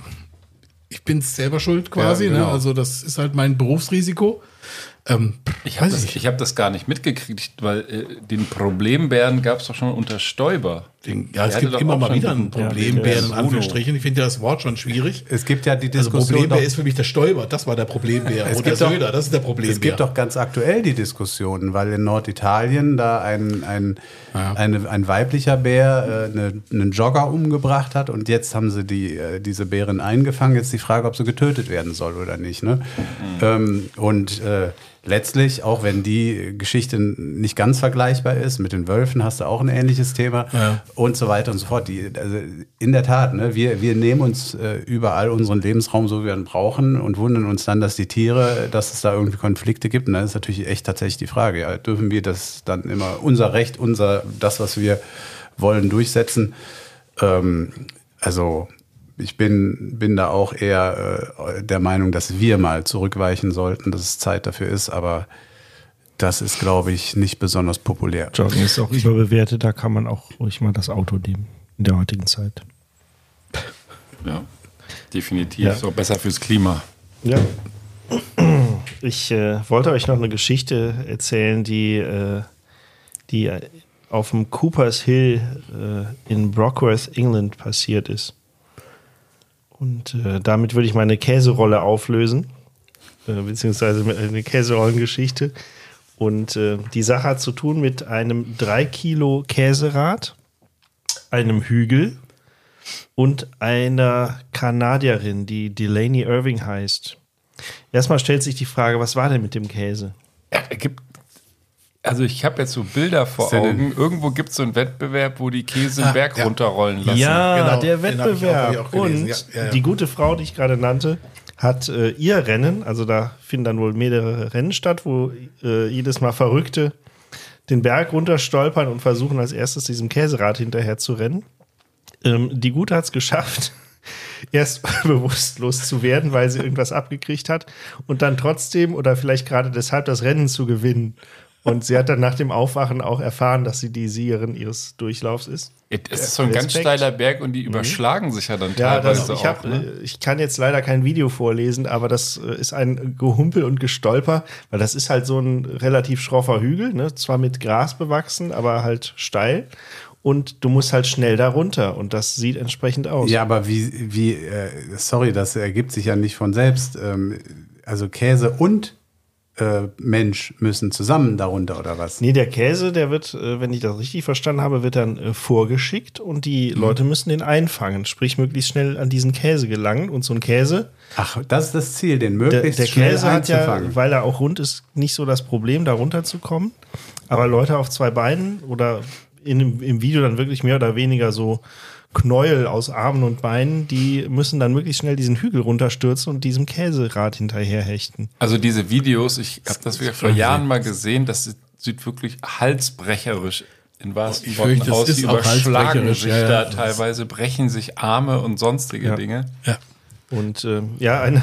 ich bin's selber schuld quasi, Ja, genau. ne? also das ist halt mein Berufsrisiko. Ähm, Ich habe das, hab das gar nicht mitgekriegt, weil äh, den Problembären gab es doch schon unter Stoiber. Den, ja, Der es gibt immer mal wieder einen diesen- Problembär in. Anführungsstrichen. Ich finde ja das Wort schon schwierig. Es gibt ja die Also Diskussion. Problembär doch- ist für mich der Stolper, das war der Problembär. Es Oder gibt doch- Söder, das ist der Problembär. Es gibt doch ganz aktuell die Diskussion, weil in Norditalien da ein, ein, eine, ein weiblicher Bär äh, eine, einen Jogger umgebracht hat und jetzt haben sie die, äh, diese Bärin eingefangen. Jetzt die Frage, ob sie getötet werden soll oder nicht. Ne? Ähm, und äh, letztlich, auch wenn die Geschichte nicht ganz vergleichbar ist, mit den Wölfen hast du auch ein ähnliches Thema Ja. und so weiter und so fort. Die, also in der Tat, ne, wir, wir nehmen uns äh, überall unseren Lebensraum, so wie wir ihn brauchen und wundern uns dann, dass die Tiere, dass es da irgendwie Konflikte gibt. Und dann ist natürlich echt tatsächlich die Frage, ja, dürfen wir das dann immer, unser Recht, unser, das, was wir wollen, durchsetzen? Ähm, also ich bin, bin da auch eher äh, der Meinung, dass wir mal zurückweichen sollten, dass es Zeit dafür ist, aber das ist, glaube ich, nicht besonders populär. Joggen ist auch überbewertet, da kann man auch ruhig mal das Auto nehmen in der heutigen Zeit. Ja, definitiv. Ja. Ist auch besser fürs Klima. Ja. Ich äh, wollte euch noch eine Geschichte erzählen, die, äh, die auf dem Coopers Hill äh, in Brockworth, England passiert ist. Und äh, damit würde ich meine Käserolle auflösen, äh, beziehungsweise eine Käserollengeschichte. Und äh, die Sache hat zu tun mit einem 3 Kilo Käserad, einem Hügel und einer Kanadierin, die Delaney Irving heißt. Erstmal stellt sich die Frage, was war denn mit dem Käse? Ja, gibt, also ich habe jetzt so Bilder vor ja Augen. Irgendwo gibt es so einen Wettbewerb, wo die Käse den Ah, Berg ja. runterrollen lassen. Ja, Genau, der Wettbewerb. Und Ja, ja, ja. die gute Frau, die ich gerade nannte, hat äh, ihr Rennen, also da finden dann wohl mehrere Rennen statt, wo äh, jedes Mal Verrückte den Berg runterstolpern und versuchen als erstes diesem Käserad hinterher zu rennen. Ähm, die Gute hat es geschafft, erst bewusstlos zu werden, weil sie irgendwas abgekriegt hat und dann trotzdem oder vielleicht gerade deshalb das Rennen zu gewinnen. Und sie hat dann nach dem Aufwachen auch erfahren, dass sie die Siegerin ihres Durchlaufs ist. Es ist so ein ganz Respekt. steiler Berg und die überschlagen sich ja dann Ja, teilweise das, ich, auch. hab, ne? äh, ich kann jetzt leider kein Video vorlesen, aber das äh, ist ein Gehumpel und Gestolper, weil das ist halt so ein relativ schroffer Hügel, ne? zwar mit Gras bewachsen, aber halt steil. Und du musst halt schnell da runter und das sieht entsprechend aus. Ja, aber wie, wie äh, sorry, das ergibt sich ja nicht von selbst. Ähm, also Käse und äh, Mensch müssen zusammen darunter oder was? Nee, der Käse, der wird, äh, wenn ich das richtig verstanden habe, wird dann äh, vorgeschickt und die Mhm. Leute müssen den einfangen, sprich möglichst schnell an diesen Käse gelangen. Und so ein Käse, Ach, das ist das Ziel, den der, möglichst der schnell Käse hat ja, weil er auch rund ist, nicht so das Problem, da runterzukommen. Aber Leute auf zwei Beinen oder in, im Video dann wirklich mehr oder weniger so Knäuel aus Armen und Beinen, die müssen dann möglichst schnell diesen Hügel runterstürzen und diesem Käserad hinterherhechten. Also diese Videos, ich habe das wieder vor Jahren mal gesehen, das sieht- wirklich halsbrecherisch in wahrsten Ich Worten aus. Die überschlagen sich ja, ja, da teilweise, brechen sich Arme und sonstige Ja. Dinge. Ja. Und ähm, ja, eine,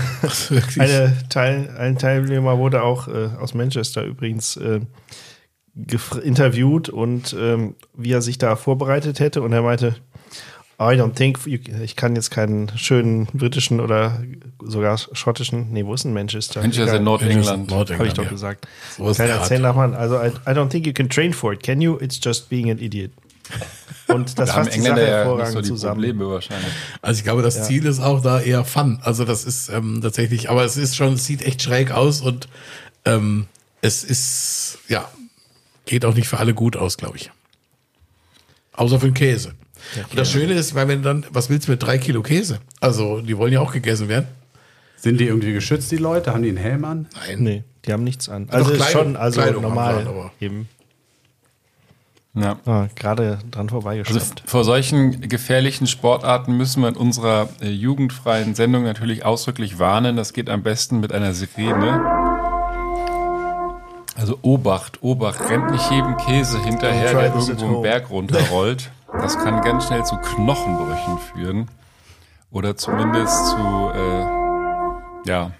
eine Teil, ein Teilnehmer wurde auch äh, aus Manchester übrigens äh, interviewt und ähm, wie er sich da vorbereitet hätte. Und er meinte, I don't think, you, ich kann jetzt keinen schönen britischen oder sogar schottischen, nee, wo ist denn Manchester? Manchester in Nordengland. Nordengland, Habe ich doch ja. gesagt. Der Art. Zehnnachmann. Also, I, I don't think you can train for it. Can you? It's just being an idiot. Und das Da haben fasst die Sache ja hervorragend so die zusammen. Probleme wahrscheinlich. Also ich glaube, das Ziel ist auch da eher Fun. Also das ist ähm, tatsächlich, aber es ist schon, es sieht echt schräg aus und ähm, es ist, ja, geht auch nicht für alle gut aus, glaube ich. Außer für den Käse. Und das Schöne ist, weil wenn dann, was willst du mit drei Kilo Käse? Also die wollen ja auch gegessen werden. Sind die irgendwie geschützt, die Leute? Haben die einen Helm an? Nein. Nee, die haben nichts an. Also ist Kleidung- schon, also Kleidung normal sie an, aber- eben. Ja. Ah, Gerade dran Also vorbeigeschleppt. vor solchen gefährlichen Sportarten müssen wir in unserer äh, jugendfreien Sendung natürlich ausdrücklich warnen. Das geht am besten mit einer Sirene. Also Obacht, Obacht, rennt nicht jedem Käse hinterher, der irgendwo einen. Berg runterrollt. Das kann ganz schnell zu Knochenbrüchen führen. Oder zumindest zu äh, ja,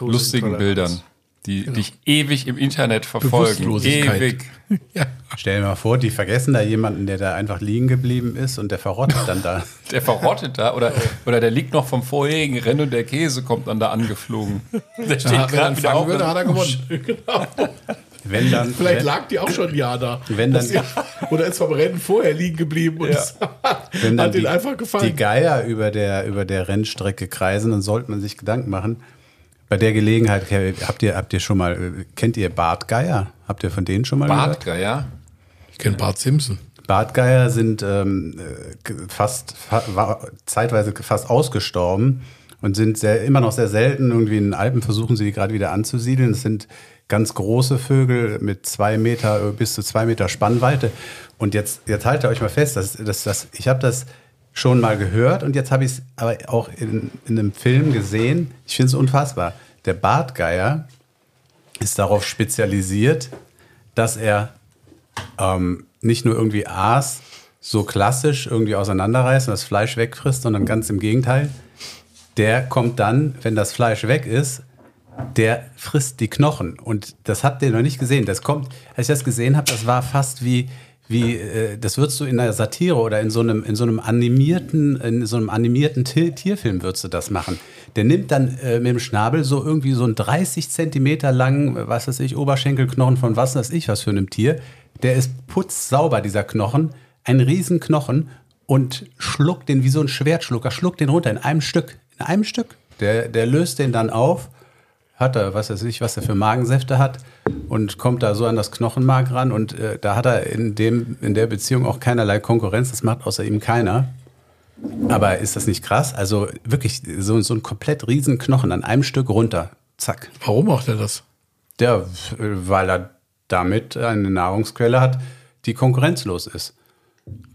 lustigen Bildern, die dich ewig im Internet verfolgen. Bewusstlosigkeit. Ewig. Ja. Stell dir mal vor, die vergessen da jemanden, der da einfach liegen geblieben ist und der verrottet dann da. Der verrottet da oder, oder der liegt noch vom vorherigen Rennen und der Käse kommt dann da angeflogen. Der steht Ja, er gerade wieder auf. würde, hat er gewonnen. genau. Wenn dann, Vielleicht wenn, lag die auch schon ein Jahr da. Wenn dann- Das ja- oder ist vom Rennen vorher liegen geblieben und es wenn dann hat ihn die, einfach die gefallen. Geier über der, über der Rennstrecke kreisen, dann sollte man sich Gedanken machen. Bei der Gelegenheit, habt ihr, habt ihr schon mal, kennt ihr Bartgeier? Habt ihr von denen schon mal gehört? Bartgeier. Ich kenne Bart Simpson. Bartgeier sind ähm, äh, fast fa zeitweise fast ausgestorben und sind sehr, immer noch sehr selten. Irgendwie in den Alpen versuchen sie die gerade wieder anzusiedeln. Es sind ganz große Vögel mit zwei Meter äh, bis zu zwei Meter Spannweite. Und jetzt, jetzt haltet euch mal fest, dass, dass, dass, ich habe das schon mal gehört und jetzt habe ich es aber auch in, in einem Film gesehen. Ich finde es unfassbar. Der Bartgeier ist darauf spezialisiert, dass er ähm, nicht nur irgendwie Aas so klassisch irgendwie auseinanderreißt und das Fleisch wegfrisst, sondern ganz im Gegenteil. Der kommt dann, wenn das Fleisch weg ist, der frisst die Knochen. Und das habt ihr noch nicht gesehen. Das kommt, als ich das gesehen habe, das war fast wie, wie äh, das würdest du in einer Satire oder in so einem, in so einem animierten, in so einem animierten Ti- Tierfilm würdest du das machen. Der nimmt dann äh, mit dem Schnabel so irgendwie so einen 30 Zentimeter langen, was weiß ich, Oberschenkelknochen von was weiß ich was für einem Tier. Der ist putzsauber, dieser Knochen. Ein Riesenknochen und schluckt den wie so ein Schwertschlucker, schluckt den runter in einem Stück. In einem Stück. Der, der löst den dann auf hat er, was weiß ich, was er für Magensäfte hat und kommt da so an das Knochenmark ran und äh, da hat er in dem in der Beziehung auch keinerlei Konkurrenz, das macht außer ihm keiner. Aber ist das nicht krass? Also wirklich so, so ein komplett riesen Knochen an einem Stück runter. Zack. Warum macht er das? Der, äh, weil er damit eine Nahrungsquelle hat, die konkurrenzlos ist.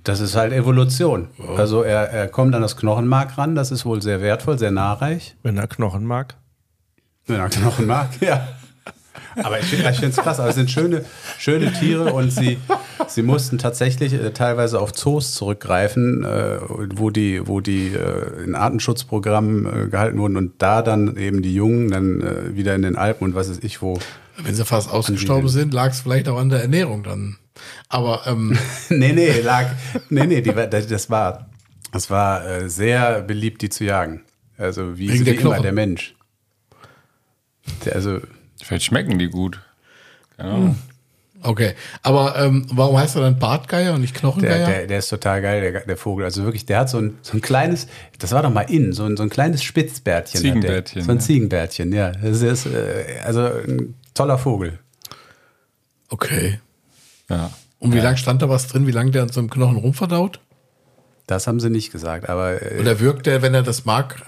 Das ist halt Evolution. Also er, er kommt an das Knochenmark ran, das ist wohl sehr wertvoll, sehr nahreich. Wenn er Knochen mag. Wenn er Knochenmark, ja. Aber ich finde es krass. Aber es sind schöne, schöne Tiere und sie, sie mussten tatsächlich äh, teilweise auf Zoos zurückgreifen, äh, wo die, wo die äh, in Artenschutzprogrammen äh, gehalten wurden und da dann eben die Jungen dann äh, wieder in den Alpen und was weiß ich wo. Wenn sie fast ausgestorben sind, lag es vielleicht auch an der Ernährung dann. Aber ähm, nee, nee, lag. Nee, nee, die, das war, das war äh, sehr beliebt, die zu jagen. Also wie, wie immer Knochen. der Mensch. Der, also Vielleicht schmecken die gut. Genau. okay. Aber ähm, warum heißt er dann Bartgeier und nicht Der, Knochengeier? der, der ist total geil, der, der Vogel. Also wirklich, der hat so ein, so ein kleines, das war doch mal in, so ein, so ein kleines Spitzbärtchen. der. Ziegenbärtchen, So ein ja. Ziegenbärtchen, ja. Das ist äh, also ein toller Vogel. okay. Ja. Und wie lang stand da was drin? Wie lange der an so einem Knochen rumverdaut? Das haben sie nicht gesagt, aber äh, Oder wirkt der, wenn er das mag,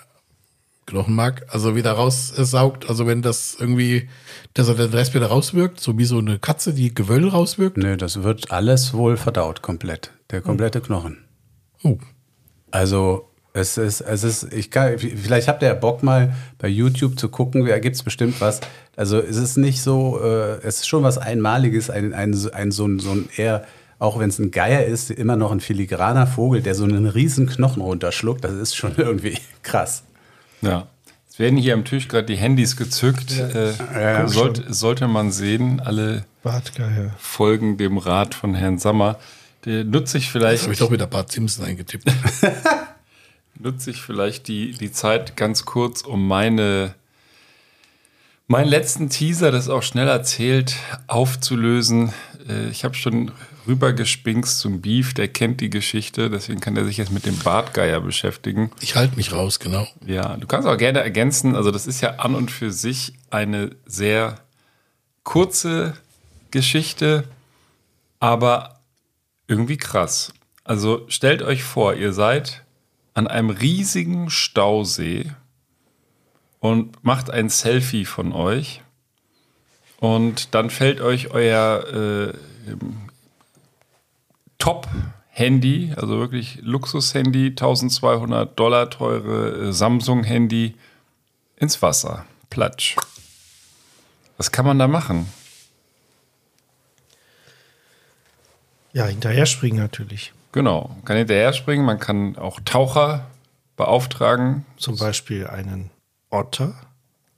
Knochenmark, also wieder raussaugt? Also wenn das irgendwie, dass er den Rest wieder rauswirkt, so wie so eine Katze, die Gewöll rauswirkt? nö, das wird alles wohl verdaut, komplett. Der komplette Knochen. Oh. Also es ist, es ist, ich kann, vielleicht habt ihr ja Bock mal bei YouTube zu gucken, da gibt es bestimmt was. Also es ist nicht so, äh, es ist schon was Einmaliges, ein, ein, ein, so, ein, so ein eher, auch wenn es ein Geier ist, immer noch ein filigraner Vogel, der so einen riesen Knochen runterschluckt. Das ist schon irgendwie krass. Ja. Es werden hier am Tisch gerade die Handys gezückt. Äh, Ja, sollte, sollte man sehen, alle Bartgeier. folgen dem Rat von Herrn Sammer. Der nutze ich Jetzt vielleicht, habe ich doch wieder Bart Simpson eingetippt. nutze ich vielleicht die, die Zeit ganz kurz, um meine, meinen letzten Teaser, das auch schnell erzählt, aufzulösen. Äh, ich habe schon rübergespinkst zum Beef, der kennt die Geschichte, deswegen kann er sich jetzt mit dem Bartgeier beschäftigen. Ich halte mich raus, genau. Ja, du kannst auch gerne ergänzen, also das ist ja an und für sich eine sehr kurze Geschichte, aber irgendwie krass. Also stellt euch vor, ihr seid an einem riesigen Stausee und macht ein Selfie von euch und dann fällt euch euer äh, Top-Handy, also wirklich Luxus-Handy, 1200 Dollar teure äh, Samsung-Handy ins Wasser. Platsch. Was kann man da machen? Ja, hinterher springen natürlich. Genau, man kann hinterher springen, man kann auch Taucher beauftragen. Zum Beispiel einen Otter.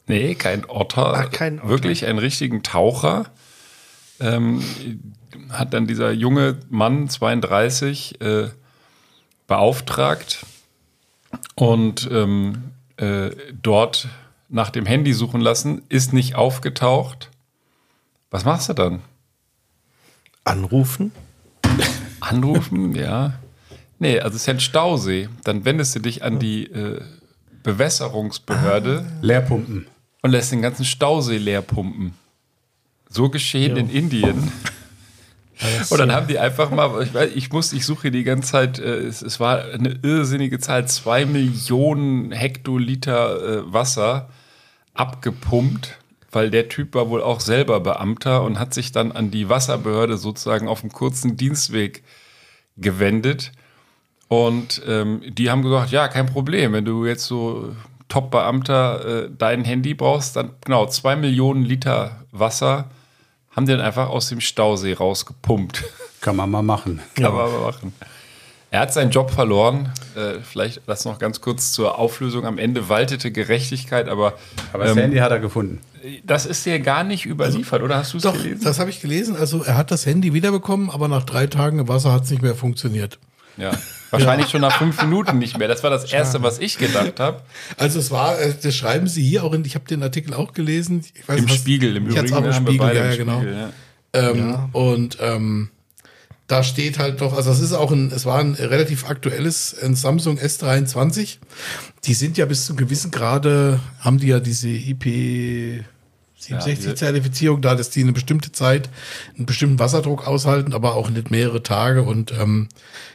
Nee, kein Otter. Ach, kein Otter. Wirklich einen richtigen Taucher. Ähm, hat dann dieser junge Mann, 32, äh, beauftragt und ähm, äh, dort nach dem Handy suchen lassen, ist nicht aufgetaucht. Was machst du dann? Anrufen. Anrufen, ja. Nee, also es ist ja ein Stausee. Dann wendest du dich an die äh, Bewässerungsbehörde Leerpumpen. und lässt den ganzen Stausee leer pumpen. So geschehen in Indien. Und dann haben die einfach mal, ich, weiß, ich muss, ich suche hier die ganze Zeit, äh, es, es war eine irrsinnige Zahl, zwei Millionen Hektoliter äh, Wasser abgepumpt, weil der Typ war wohl auch selber Beamter und hat sich dann an die Wasserbehörde sozusagen auf einem kurzen Dienstweg gewendet. Und ähm, die haben gesagt, ja, kein Problem, wenn du jetzt so Top-Beamter äh, dein Handy brauchst, dann genau, zwei Millionen Liter Wasser haben die dann einfach aus dem Stausee rausgepumpt. Kann man mal machen. Kann man aber machen. Er hat seinen Job verloren. Äh, vielleicht das noch ganz kurz zur Auflösung. Am Ende waltete Gerechtigkeit, aber, Aber das ähm, Handy hat er gefunden. das ist dir gar nicht überliefert, oder hast du es gelesen? das habe ich gelesen. Also er hat das Handy wiederbekommen, aber nach drei Tagen im Wasser hat es nicht mehr funktioniert. Ja. Wahrscheinlich schon nach fünf Minuten nicht mehr. Das war das Erste, was ich gedacht habe. Also es war, äh, das schreiben sie hier auch in, ich habe den Artikel auch gelesen. Ich weiß, Im was- Spiegel, im Übrigen. auch im wir Spiegel, ja, im ja, genau. Spiegel, ja. Ähm, Und ähm, da steht halt doch, also es ist auch ein, es war ein relativ aktuelles ein Samsung S23. Die sind ja bis zu einem gewissen Grade, haben die ja diese IP Ja, 67-Zertifizierung da, dass die eine bestimmte Zeit einen bestimmten Wasserdruck aushalten, aber auch nicht mehrere Tage. Und ähm,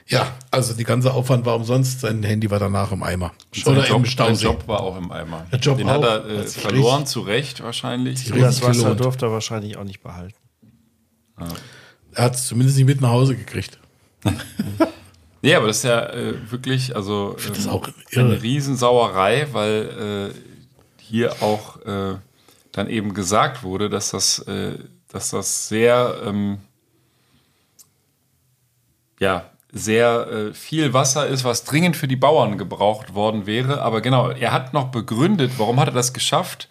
ja, also die ganze Aufwand war umsonst. Sein Handy war danach im Eimer. Sein Oder Job, im Stausee. Job war auch im Eimer. Der Job Den auch. hat er äh, verloren, richtig- zu Recht wahrscheinlich. Und das Wasser gelohnt. durfte er wahrscheinlich auch nicht behalten. Er hat es zumindest nicht mit nach Hause gekriegt. Ja, aber das ist ja äh, wirklich, also ähm, das auch irre. eine Riesensauerei, weil äh, hier auch äh, dann eben gesagt wurde, dass das, äh, dass das sehr, ähm, ja, sehr äh, viel Wasser ist, was dringend für die Bauern gebraucht worden wäre. Aber genau, er hat noch begründet, warum hat er das geschafft,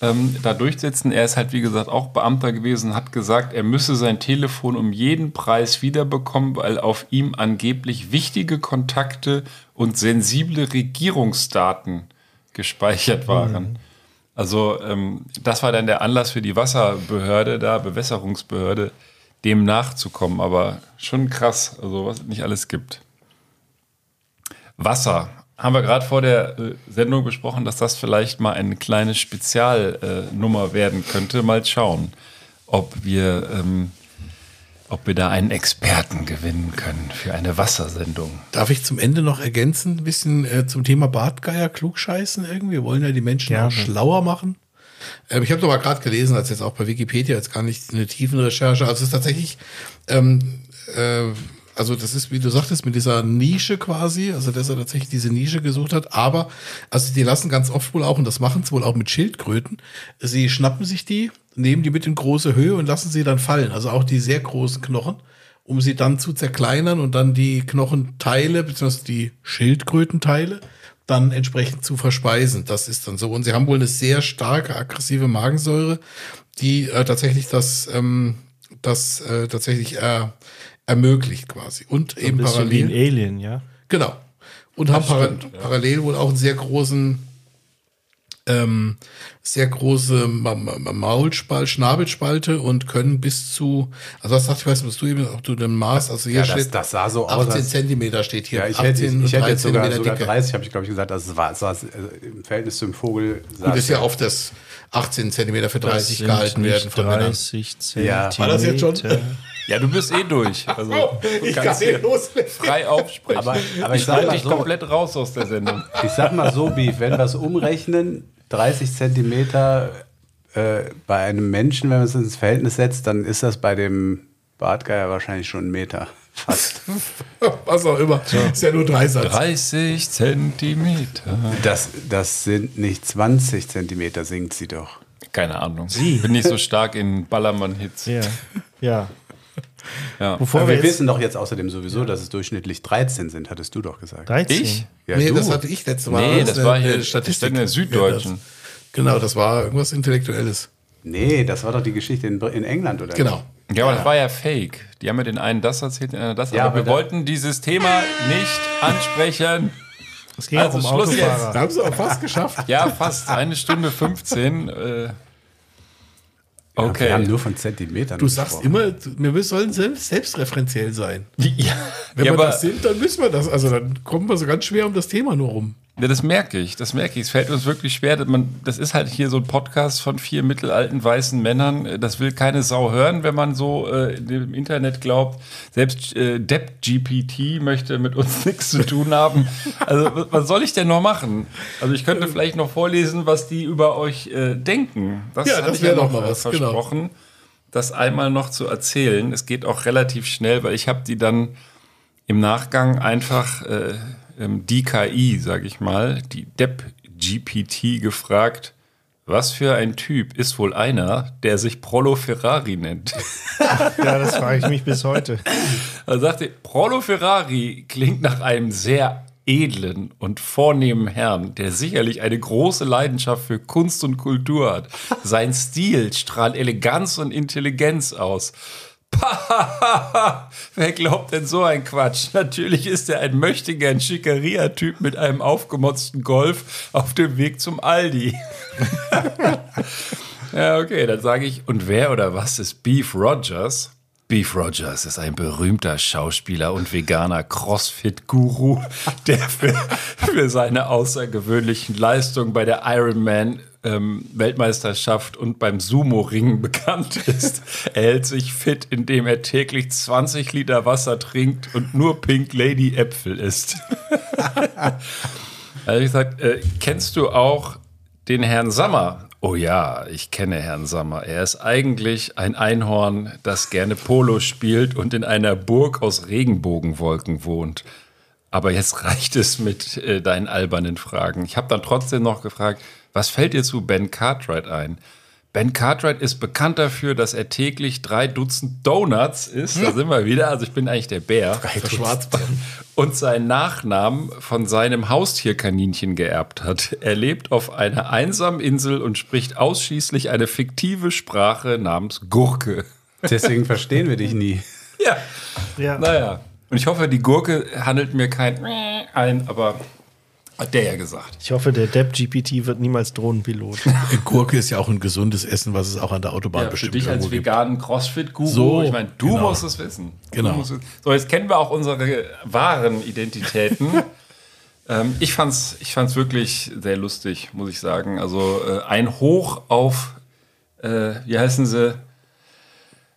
ähm, da durchsetzen. Er ist halt, wie gesagt, auch Beamter gewesen, hat gesagt, er müsse sein Telefon um jeden Preis wiederbekommen, weil auf ihm angeblich wichtige Kontakte und sensible Regierungsdaten gespeichert waren. Also ähm, das war dann der Anlass für die Wasserbehörde, da Bewässerungsbehörde, dem nachzukommen. Aber schon krass, also was es nicht alles gibt. Wasser. Haben wir gerade vor der äh, Sendung besprochen, dass das vielleicht mal eine kleine Spezialnummer äh, werden könnte. Mal schauen, ob wir, ähm, ob wir da einen Experten gewinnen können für eine Wassersendung. Darf ich zum Ende noch ergänzen, ein bisschen äh, zum Thema Bartgeier, Klugscheißen irgendwie? Wir wollen ja die Menschen Gerne. auch schlauer machen. Ähm, ich habe doch mal gerade gelesen, als jetzt auch bei Wikipedia, jetzt gar nicht eine tiefen Recherche. Also es ist tatsächlich, ähm, äh, also das ist, wie du sagtest, mit dieser Nische quasi, also dass er tatsächlich diese Nische gesucht hat, aber also die lassen ganz oft wohl auch, und das machen sie wohl auch mit Schildkröten, sie schnappen sich die, nehmen die mit in große Höhe und lassen sie dann fallen, also auch die sehr großen Knochen, um sie dann zu zerkleinern und dann die Knochenteile, beziehungsweise die Schildkrötenteile, dann entsprechend zu verspeisen. Das ist dann so. Und sie haben wohl eine sehr starke aggressive Magensäure, die äh, tatsächlich das, ähm, das äh, tatsächlich äh, ermöglicht quasi. Und So ein eben bisschen wie ein parallel. Alien, ja. Genau. Und haben para parallel wohl auch einen sehr großen, ähm, sehr große Ma Ma Ma- Maulspalt, Schnabelspalte und können bis zu, also was sagt, ich weiß nicht, was du eben, ob du den Maß, also hier Ja, das, steht das sah so aus. 18 als- Zentimeter steht hier. Ja, ich hätte, 18 ich hätte jetzt sogar, Zentimeter sogar Dicke. 30, habe ich glaube ich gesagt, das war, sah, also im Verhältnis zum Vogel. Gut, es ist ja auf das 18 Zentimeter für 30 sind gehalten nicht werden von Männern. 30 Zentimeter. Ja. War das jetzt schon? Ja, du bist eh durch. Also, du Ich kann hier loslegen. frei aufsprechen. Aber- aber ich halte mal dich so- komplett raus aus der Sendung. Ich sag mal so, Beef, wenn wir es umrechnen, 30 Zentimeter äh, bei einem Menschen, wenn man es ins Verhältnis setzt, dann ist das bei dem Bartgeier wahrscheinlich schon ein Meter. Fast. Was auch immer. Ist ja nur drei Satz. 30 Zentimeter. Das, das sind nicht 20 Zentimeter, singt sie doch. Keine Ahnung. Ich bin nicht so stark in Ballermann-Hits. Ja. ja. Ja. Bevor Aber wir wir jetzt wissen doch jetzt außerdem sowieso, dass es durchschnittlich 13 sind, hattest du doch gesagt. 13. Ich? Ja, nee, du. das hatte ich letztes Mal. Nee, das der- war hier das in der Süddeutschen. Ja, das, genau, das war irgendwas Intellektuelles. Nee, das war doch die Geschichte in, in England, oder? Genau. Ja, aber das war ja fake. Die haben mir den einen das erzählt, den anderen das. Ja, aber wir aber wollten dieses Thema nicht ansprechen. Es ging Also auch um Schluss jetzt. Autofahrer. Da haben sie auch fast geschafft. Ja, fast eine Stunde 15. Äh, Ja, okay. Wir haben nur von Zentimetern Du sagst immer, wir sollen selbst, selbstreferenziell sein. ja, Wenn ja, wir aber das sind, dann müssen wir das. Also dann kommen wir so ganz schwer um das Thema nur rum. Ja, das merke ich. Das merke ich. Es fällt uns wirklich schwer. dass Man, das ist halt hier so ein Podcast von vier mittelalten weißen Männern. Das will keine Sau hören, wenn man so äh, im Internet glaubt. Selbst äh, Depp GPT möchte mit uns nichts zu tun haben. Also was- soll ich denn noch machen? Also ich könnte vielleicht noch vorlesen, was die über euch äh, denken. Das Ja, das ich wär doch noch mal was, genau. versprochen, das einmal noch zu erzählen. Es geht auch relativ schnell, weil ich habe die dann im Nachgang einfach äh, ähm, die KI, sage ich mal, die Depp GPT gefragt, was für ein Typ ist wohl einer, der sich Prolo Ferrari nennt? Ja, das frage ich mich bis heute. Er sagte, Prolo Ferrari klingt nach einem sehr edlen und vornehmen Herrn, der sicherlich eine große Leidenschaft für Kunst und Kultur hat. Sein Stil strahlt Eleganz und Intelligenz aus. Wer glaubt denn so ein Quatsch? Natürlich ist er ein möchtegern Schickeria-Typ mit einem aufgemotzten Golf auf dem Weg zum Aldi. Ja, okay, dann sage ich, und wer oder was ist Beef Rogers? Beef Rogers ist ein berühmter Schauspieler und veganer Crossfit-Guru, der für, für seine außergewöhnlichen Leistungen bei der Ironman ähm, Weltmeisterschaft und beim Sumo-Ringen bekannt ist. Er hält sich fit, indem er täglich 20 Liter Wasser trinkt und nur Pink Lady Äpfel isst. Also ich gesagt, äh, kennst du auch den Herrn Sammer? Oh ja, ich kenne Herrn Sammer. Er ist eigentlich ein Einhorn, das gerne Polo spielt und in einer Burg aus Regenbogenwolken wohnt. Aber jetzt reicht es mit äh, deinen albernen Fragen. Ich habe dann trotzdem noch gefragt, was fällt dir zu Ben Cartwright ein? Ben Cartwright ist bekannt dafür, dass er täglich drei Dutzend Donuts isst. Da sind wir wieder. Also ich bin eigentlich der Bär. Der Schwarzbär. Und seinen Nachnamen von seinem Haustierkaninchen geerbt hat. Er lebt auf einer einsamen Insel und spricht ausschließlich eine fiktive Sprache namens Gurke. Deswegen verstehen wir dich nie. Ja, Ja. naja. Und ich hoffe, die Gurke handelt mir kein ein, aber hat der ja gesagt. Ich hoffe, der Depp-GPT wird niemals Drohnenpilot. Gurke ist ja auch ein gesundes Essen, was es auch an der Autobahn Ja, für bestimmt dich als irgendwo gibt. veganen Crossfit-Guru, So, ich meine, du genau. musst es wissen. Du Genau. musst es- So, jetzt kennen wir auch unsere wahren Identitäten. ähm, ich fand's, ich fand's wirklich sehr lustig, muss ich sagen. Also äh, ein Hoch auf, äh, wie heißen sie?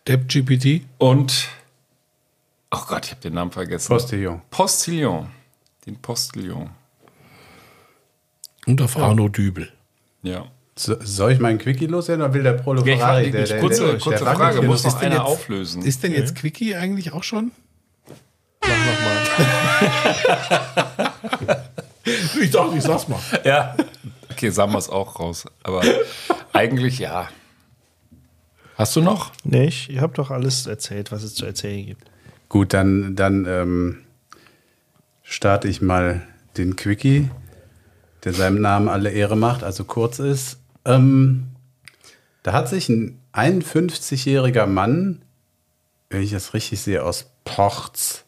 Depp GPT? Und, oh Gott, ich habe den Namen vergessen. Postillon. Postillon. Den Postillon. Und auf Arno Dübel. Ja. So, soll ich meinen Quickie loswerden oder will der Prolo Ja, Ferrari? der, dich, kurze, der, kurze der Frage, muss noch Ist denn einer jetzt- auflösen. Ist denn jetzt Quickie eigentlich auch schon? nochmal. Ich dachte, ich sag's mal. Ja. Okay, sagen wir es auch raus. Aber eigentlich ja. Hast du noch? Nee, ich, ich habe doch alles erzählt, was es zu erzählen gibt. Gut, dann, dann ähm, starte ich mal den Quickie, der seinem Namen alle Ehre macht, also kurz ist. Ähm, da hat sich ein 51-jähriger Mann, wenn ich das richtig sehe, aus Porz,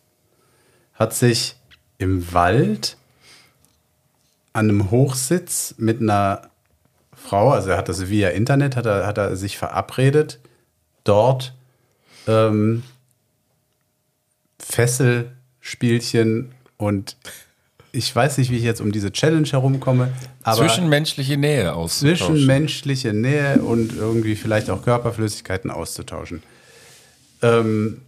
hat sich im Wald an einem Hochsitz mit einer Frau, also er hat das via Internet, hat er, hat er sich verabredet, dort ähm, Fesselspielchen und ich weiß nicht, wie ich jetzt um diese Challenge herumkomme, aber Zwischenmenschliche Nähe auszutauschen. zwischenmenschliche Nähe und irgendwie vielleicht auch Körperflüssigkeiten auszutauschen. Ähm,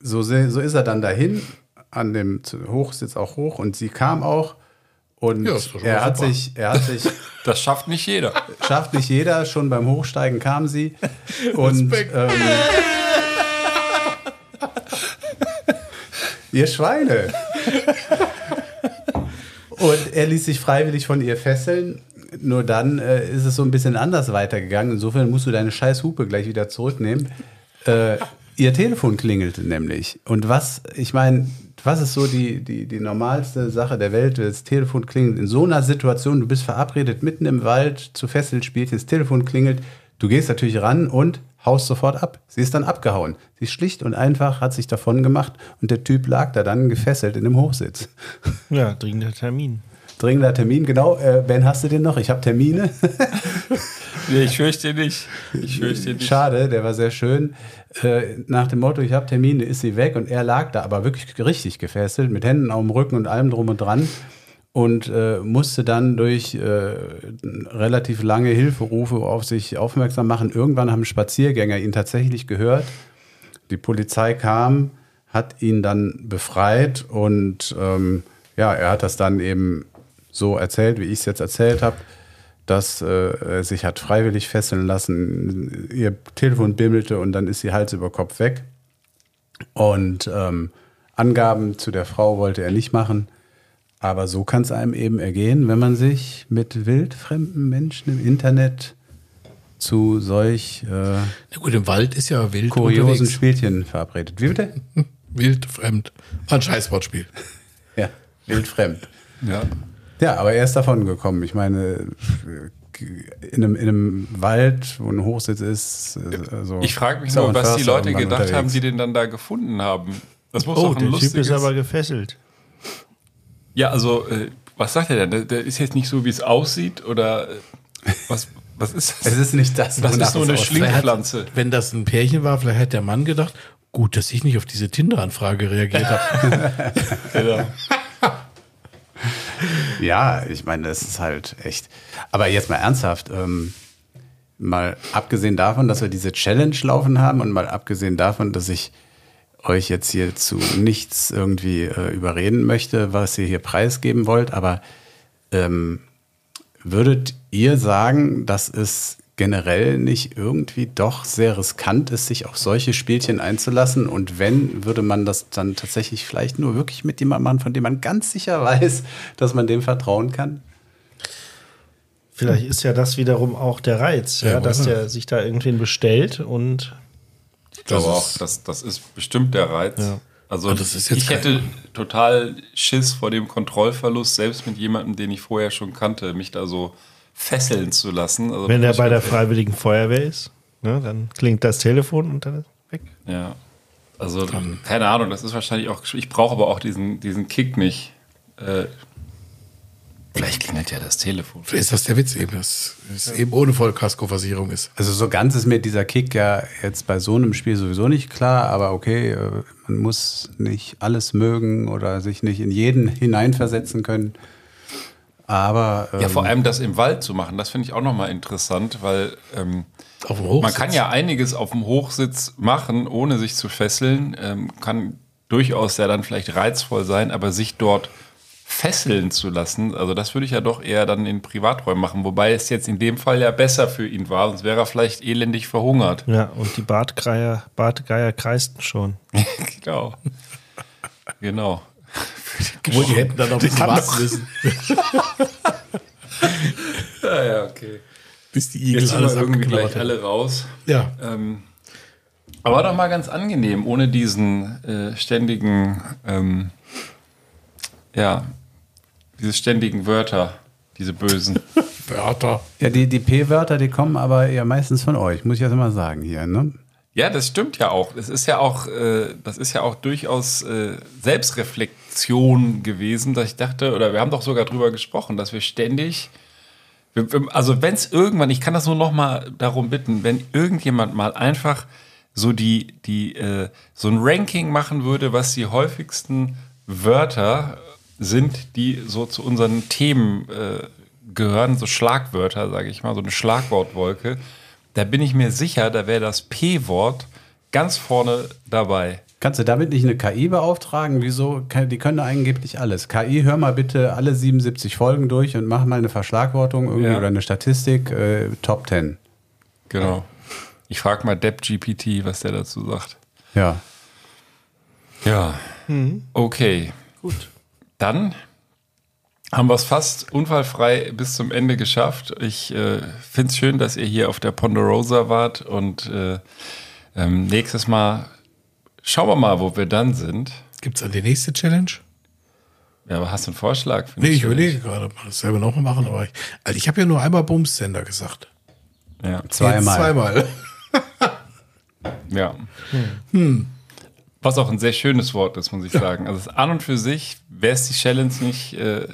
so, so ist er dann dahin, an dem Hochsitz auch hoch und sie kam auch und Ja, er, hat super. sich, er hat sich, Das schafft nicht jeder. schafft nicht jeder, schon beim Hochsteigen kam sie und ähm, ihr Schweine. Und er ließ sich freiwillig von ihr fesseln. Nur dann äh, ist es so ein bisschen anders weitergegangen. Insofern musst du deine scheiß Hupe gleich wieder zurücknehmen. Äh, ihr Telefon klingelte nämlich. Und was, ich meine, was ist so die, die, die normalste Sache der Welt? Das Telefon klingelt in so einer Situation, du bist verabredet mitten im Wald zu Fesselspielchen, das Telefon klingelt, du gehst natürlich ran und haust sofort ab. Sie ist dann abgehauen. Sie ist schlicht und einfach, hat sich davon gemacht und der Typ lag da dann gefesselt in dem Hochsitz. Ja, dringender Termin. Dringender Termin, genau. Äh, ben, hast du den noch? Ich habe Termine. Nee, ich fürchte nicht. Ich fürchte nicht. Schade, der war sehr schön. Äh, nach dem Motto, ich habe Termine, ist sie weg und er lag da, aber wirklich richtig gefesselt, mit Händen auf dem Rücken und allem drum und dran und äh, musste dann durch äh, relativ lange Hilferufe auf sich aufmerksam machen. Irgendwann haben Spaziergänger ihn tatsächlich gehört. Die Polizei kam, hat ihn dann befreit und ähm, ja, er hat das dann eben so erzählt, wie ich es jetzt erzählt habe, dass äh, er sich hat freiwillig fesseln lassen, ihr Telefon bimmelte und dann ist sie Hals über Kopf weg. Und ähm, Angaben zu der Frau wollte er nicht machen. Aber so kann es einem eben ergehen, wenn man sich mit wildfremden Menschen im Internet zu solch äh, Na gut, im Wald ist ja wild kuriosen unterwegs. Spielchen verabredet. Wie bitte? Wild, fremd. War ein Scheißwortspiel. Ja, wildfremd. Ja. Ja, aber er ist davon gekommen. Ich meine, in einem, in einem Wald, wo ein Hochsitz ist. Also Ich frage mich nur, was die Leute gedacht haben, unterwegs. die den dann da gefunden haben. Das muss Oh, doch ein der Typ ist aber gefesselt. Ja, also, äh, was sagt er denn? Der, der ist jetzt nicht so, wie es aussieht? Oder äh, was, was ist das? Es ist nicht das, Das ist es eine. Schlingpflanze. Wenn das ein Pärchen war, vielleicht hat der Mann gedacht, gut, dass ich nicht auf diese Tinder-Anfrage reagiert habe. Genau. Ja, ich meine, das ist halt echt. Aber jetzt mal ernsthaft, ähm, mal abgesehen davon, dass wir diese Challenge laufen haben und mal abgesehen davon, dass ich euch jetzt hier zu nichts irgendwie äh, überreden möchte, was ihr hier preisgeben wollt, aber ähm, würdet ihr sagen, dass es generell nicht irgendwie doch sehr riskant ist, sich auf solche Spielchen einzulassen? Und wenn, würde man das dann tatsächlich vielleicht nur wirklich mit jemandem machen, von dem man ganz sicher weiß, dass man dem vertrauen kann? Vielleicht ist ja das wiederum auch der Reiz, ja, Ja, dass wohl. der sich da irgendwen bestellt und glaube Das auch, das, das ist bestimmt der Reiz. Ja. Also Aber das ist jetzt ich hätte total Schiss vor dem Kontrollverlust, selbst mit jemandem, den ich vorher schon kannte, mich da so fesseln zu lassen. Also wenn er bei der Freiwilligen Feuerwehr ist, ne, dann klingt das Telefon und dann ist weg. Ja. Also, keine Ahnung, das ist wahrscheinlich auch. Ich brauche aber auch diesen, diesen Kick nicht. Äh, vielleicht klingelt ja das Telefon. Vielleicht ist das der Witz eben, dass es eben ohne Vollkaskoversierung ist. Also so ganz ist mir dieser Kick ja jetzt bei so einem Spiel sowieso nicht klar, aber okay, äh, man muss nicht alles mögen oder sich nicht in jeden hineinversetzen können. Aber ähm, Ja, vor allem das im Wald zu machen, das finde ich auch nochmal interessant, weil ähm, man kann ja einiges auf dem Hochsitz machen, ohne sich zu fesseln. Ähm, kann durchaus ja dann vielleicht reizvoll sein, aber sich dort fesseln zu lassen, also das würde ich ja doch eher dann in Privaträumen machen, wobei es jetzt in dem Fall ja besser für ihn war, sonst wäre er vielleicht elendig verhungert. Ja, und die Bartgeier, Bartgeier kreisten schon. genau. Genau. Obwohl, die hätten dann noch ein bisschen noch- müssen, Ja, ja, okay. bis die Igel Jetzt sind alles wir irgendwie gleich alle raus. Ja. Ähm, aber doch mal ganz angenehm, ohne diesen äh, ständigen, ähm, ja, diese ständigen Wörter, diese bösen. Wörter. Ja, die, die P-Wörter, die kommen aber ja meistens von euch, muss ich jetzt mal sagen hier, ne? Ja, das stimmt ja auch. Das ist ja auch, äh, das ist ja auch durchaus äh, Selbstreflexion gewesen, dass ich dachte, oder wir haben doch sogar drüber gesprochen, dass wir ständig, wir, also wenn es irgendwann, ich kann das nur noch mal darum bitten, wenn irgendjemand mal einfach so die, die, äh, so ein Ranking machen würde, was die häufigsten Wörter sind, die so zu unseren Themen äh, gehören, so Schlagwörter, sage ich mal, so eine Schlagwortwolke, da bin ich mir sicher, da wäre das P-Wort ganz vorne dabei. Kannst du damit nicht eine KI beauftragen? Wieso? Die können angeblich alles. KI, hör mal bitte alle 77 Folgen durch und mach mal eine Verschlagwortung irgendwie Ja. oder eine Statistik, äh, Top 10. Genau. Ich frage mal DeppGPT, was der dazu sagt. Ja. Ja. Mhm. Okay. Gut. Dann haben wir es fast unfallfrei bis zum Ende geschafft. Ich äh, finde es schön, dass ihr hier auf der Ponderosa wart und äh, ähm, nächstes Mal schauen wir mal, wo wir dann sind. Gibt es dann die nächste Challenge? Ja, aber hast du einen Vorschlag? für Nee, ich überlege gerade, mal das selber nochmal machen, aber ich, also ich habe ja nur einmal Bumssender gesagt. Ja. Jetzt zweimal. Ja. Hm. Was auch ein sehr schönes Wort ist, muss ich sagen. Also es an und für sich, wäre es die Challenge nicht, äh,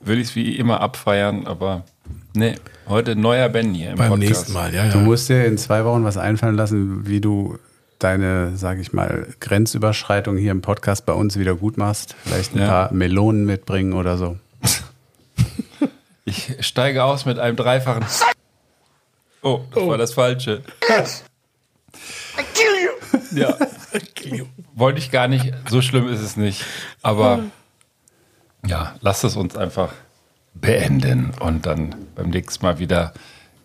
würde ich es wie immer abfeiern, aber nee, heute neuer Ben hier im Beim Podcast. nächsten Mal, ja, Du ja. musst dir in zwei Wochen was einfallen lassen, wie du deine, sag ich mal, Grenzüberschreitung hier im Podcast bei uns wieder gut machst. Vielleicht ein Ja. paar Melonen mitbringen oder so. Ich steige aus mit einem dreifachen. Oh, das war das Falsche. Ja. Wollte ich gar nicht. So schlimm ist es nicht. Aber ja, lasst es uns einfach beenden und dann beim nächsten Mal wieder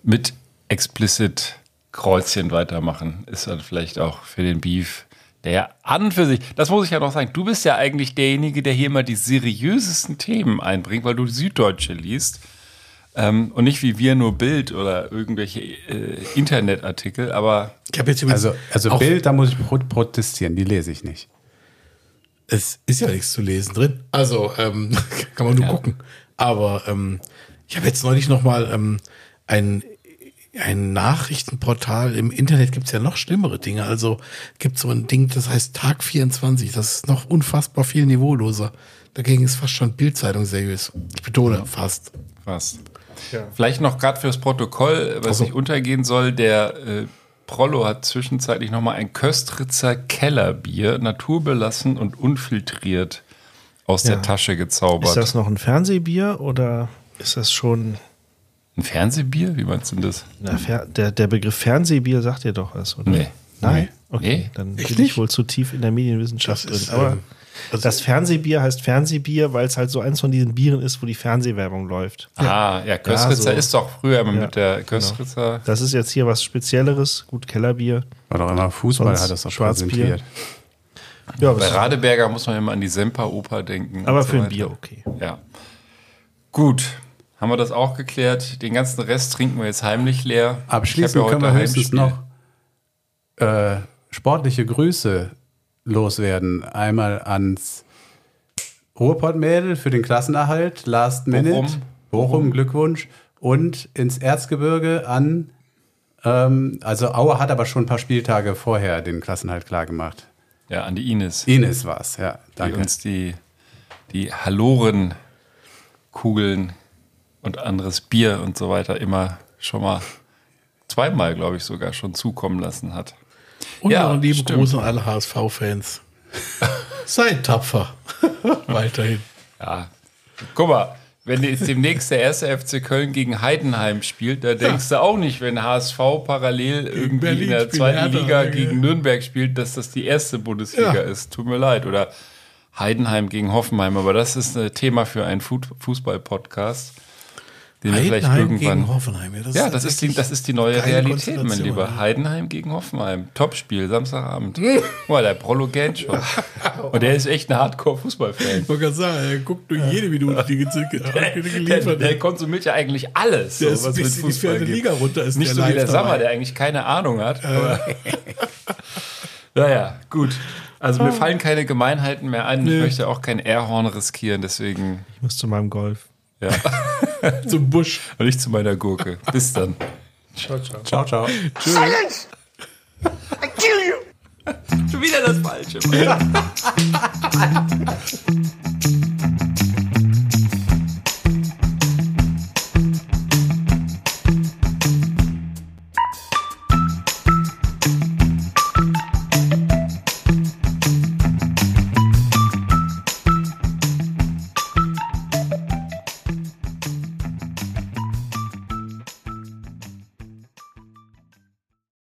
mit explicit Kreuzchen weitermachen. Ist dann vielleicht auch für den Beef, der an für sich, das muss ich ja noch sagen, du bist ja eigentlich derjenige, der hier immer die seriösesten Themen einbringt, weil du Süddeutsche liest. Ähm, und nicht wie wir nur Bild oder irgendwelche äh, Internetartikel, aber Ich habe jetzt übrigens Also, also Bild, da muss ich pro protestieren, die lese ich nicht. Es ist ja nichts zu lesen drin. Also ähm, kann man nur Ja. gucken. Aber ähm, ich habe jetzt neulich noch mal ähm, ein, ein Nachrichtenportal. Im Internet gibt es ja noch schlimmere Dinge. Also gibt es so ein Ding, das heißt Tag 24. Das ist noch unfassbar viel niveauloser. Dagegen ist fast schon Bildzeitung seriös. Ich betone fast. Was. Vielleicht noch gerade fürs Protokoll, was Also- nicht untergehen soll, der äh, Prollo hat zwischenzeitlich nochmal ein Köstritzer Kellerbier, naturbelassen und unfiltriert aus Ja. der Tasche gezaubert. Ist das noch ein Fernsehbier oder ist das schon. ein Fernsehbier? Wie meinst du denn das? Na, der, der Begriff Fernsehbier sagt dir doch was, oder? Nee. Nein? Okay, Nee. dann Echt bin nicht? ich wohl zu tief in der Medienwissenschaft Das drin. ist, Aber ähm, also- das Fernsehbier heißt Fernsehbier, weil es halt so eins von diesen Bieren ist, wo die Fernsehwerbung läuft. Ah, ja, Köstritzer so. ist doch früher immer Ja, mit der genau. Köstritzer. Das ist jetzt hier was Spezielleres. Gut, Kellerbier. War doch immer Fußball, Sonst hat das doch Schwarzbier. Ja, Bei Radeberger muss man immer an die Semperoper denken. aber und so für ein. Bier okay. Ja. Gut, haben wir das auch geklärt. Den ganzen Rest trinken wir jetzt heimlich leer. Abschließend ja können wir höchstens noch äh, sportliche Grüße loswerden. Einmal ans Ruhrpott-Mädel für den Klassenerhalt, Last Minute. Bochum. Bochum, Glückwunsch. Und ins Erzgebirge an, ähm, also Aue hat aber schon ein paar Spieltage vorher den Klassenhalt klargemacht. Ja, an die Ines, Ines war's, ja. die Danke. uns die, die Haloren, Kugeln und anderes Bier und so weiter immer schon mal zweimal, glaube ich, sogar schon zukommen lassen hat. Und Ja, noch lieben stimmt. Gruß an alle HSV-Fans. Seid tapfer. Weiterhin. Ja, guck mal, wenn jetzt demnächst der erste FC Köln gegen Heidenheim spielt, da denkst du auch nicht, wenn HSV parallel irgendwie Berlin in der zweiten Liga ja. gegen Nürnberg spielt, dass das die erste Bundesliga Ja. ist. Tut mir leid. Oder Heidenheim gegen Hoffenheim, aber das ist ein Thema für einen Fu- Fußball-Podcast. Den wir vielleicht irgendwann. gegen Hoffenheim. Ja, das ja, ist das ist, die, das ist die neue Realität, mein Lieber. ja. Heidenheim gegen Hoffenheim. Topspiel, Samstagabend. Boah, der Prolo kennt schon. Und der ist echt ein Hardcore-Fußballfan. Ich wollte gerade sagen, er guckt durch jede Minute, die ge- ge- Der, geliefert der wird. konsumiert ja eigentlich alles, Der so, ist was mit die Fußball gibt. Liga runter, ist Nicht der so wie der. Sammer, der eigentlich keine Ahnung hat. Aber naja, gut. Also mir fallen keine Gemeinheiten mehr ein. Ich möchte auch kein Airhorn riskieren, deswegen Ich muss zu meinem Golf. Ja. Zum Busch. Und nicht zu meiner Gurke. Bis dann. Ciao, ciao. Silence! I kill you! Schon wieder das Falsche.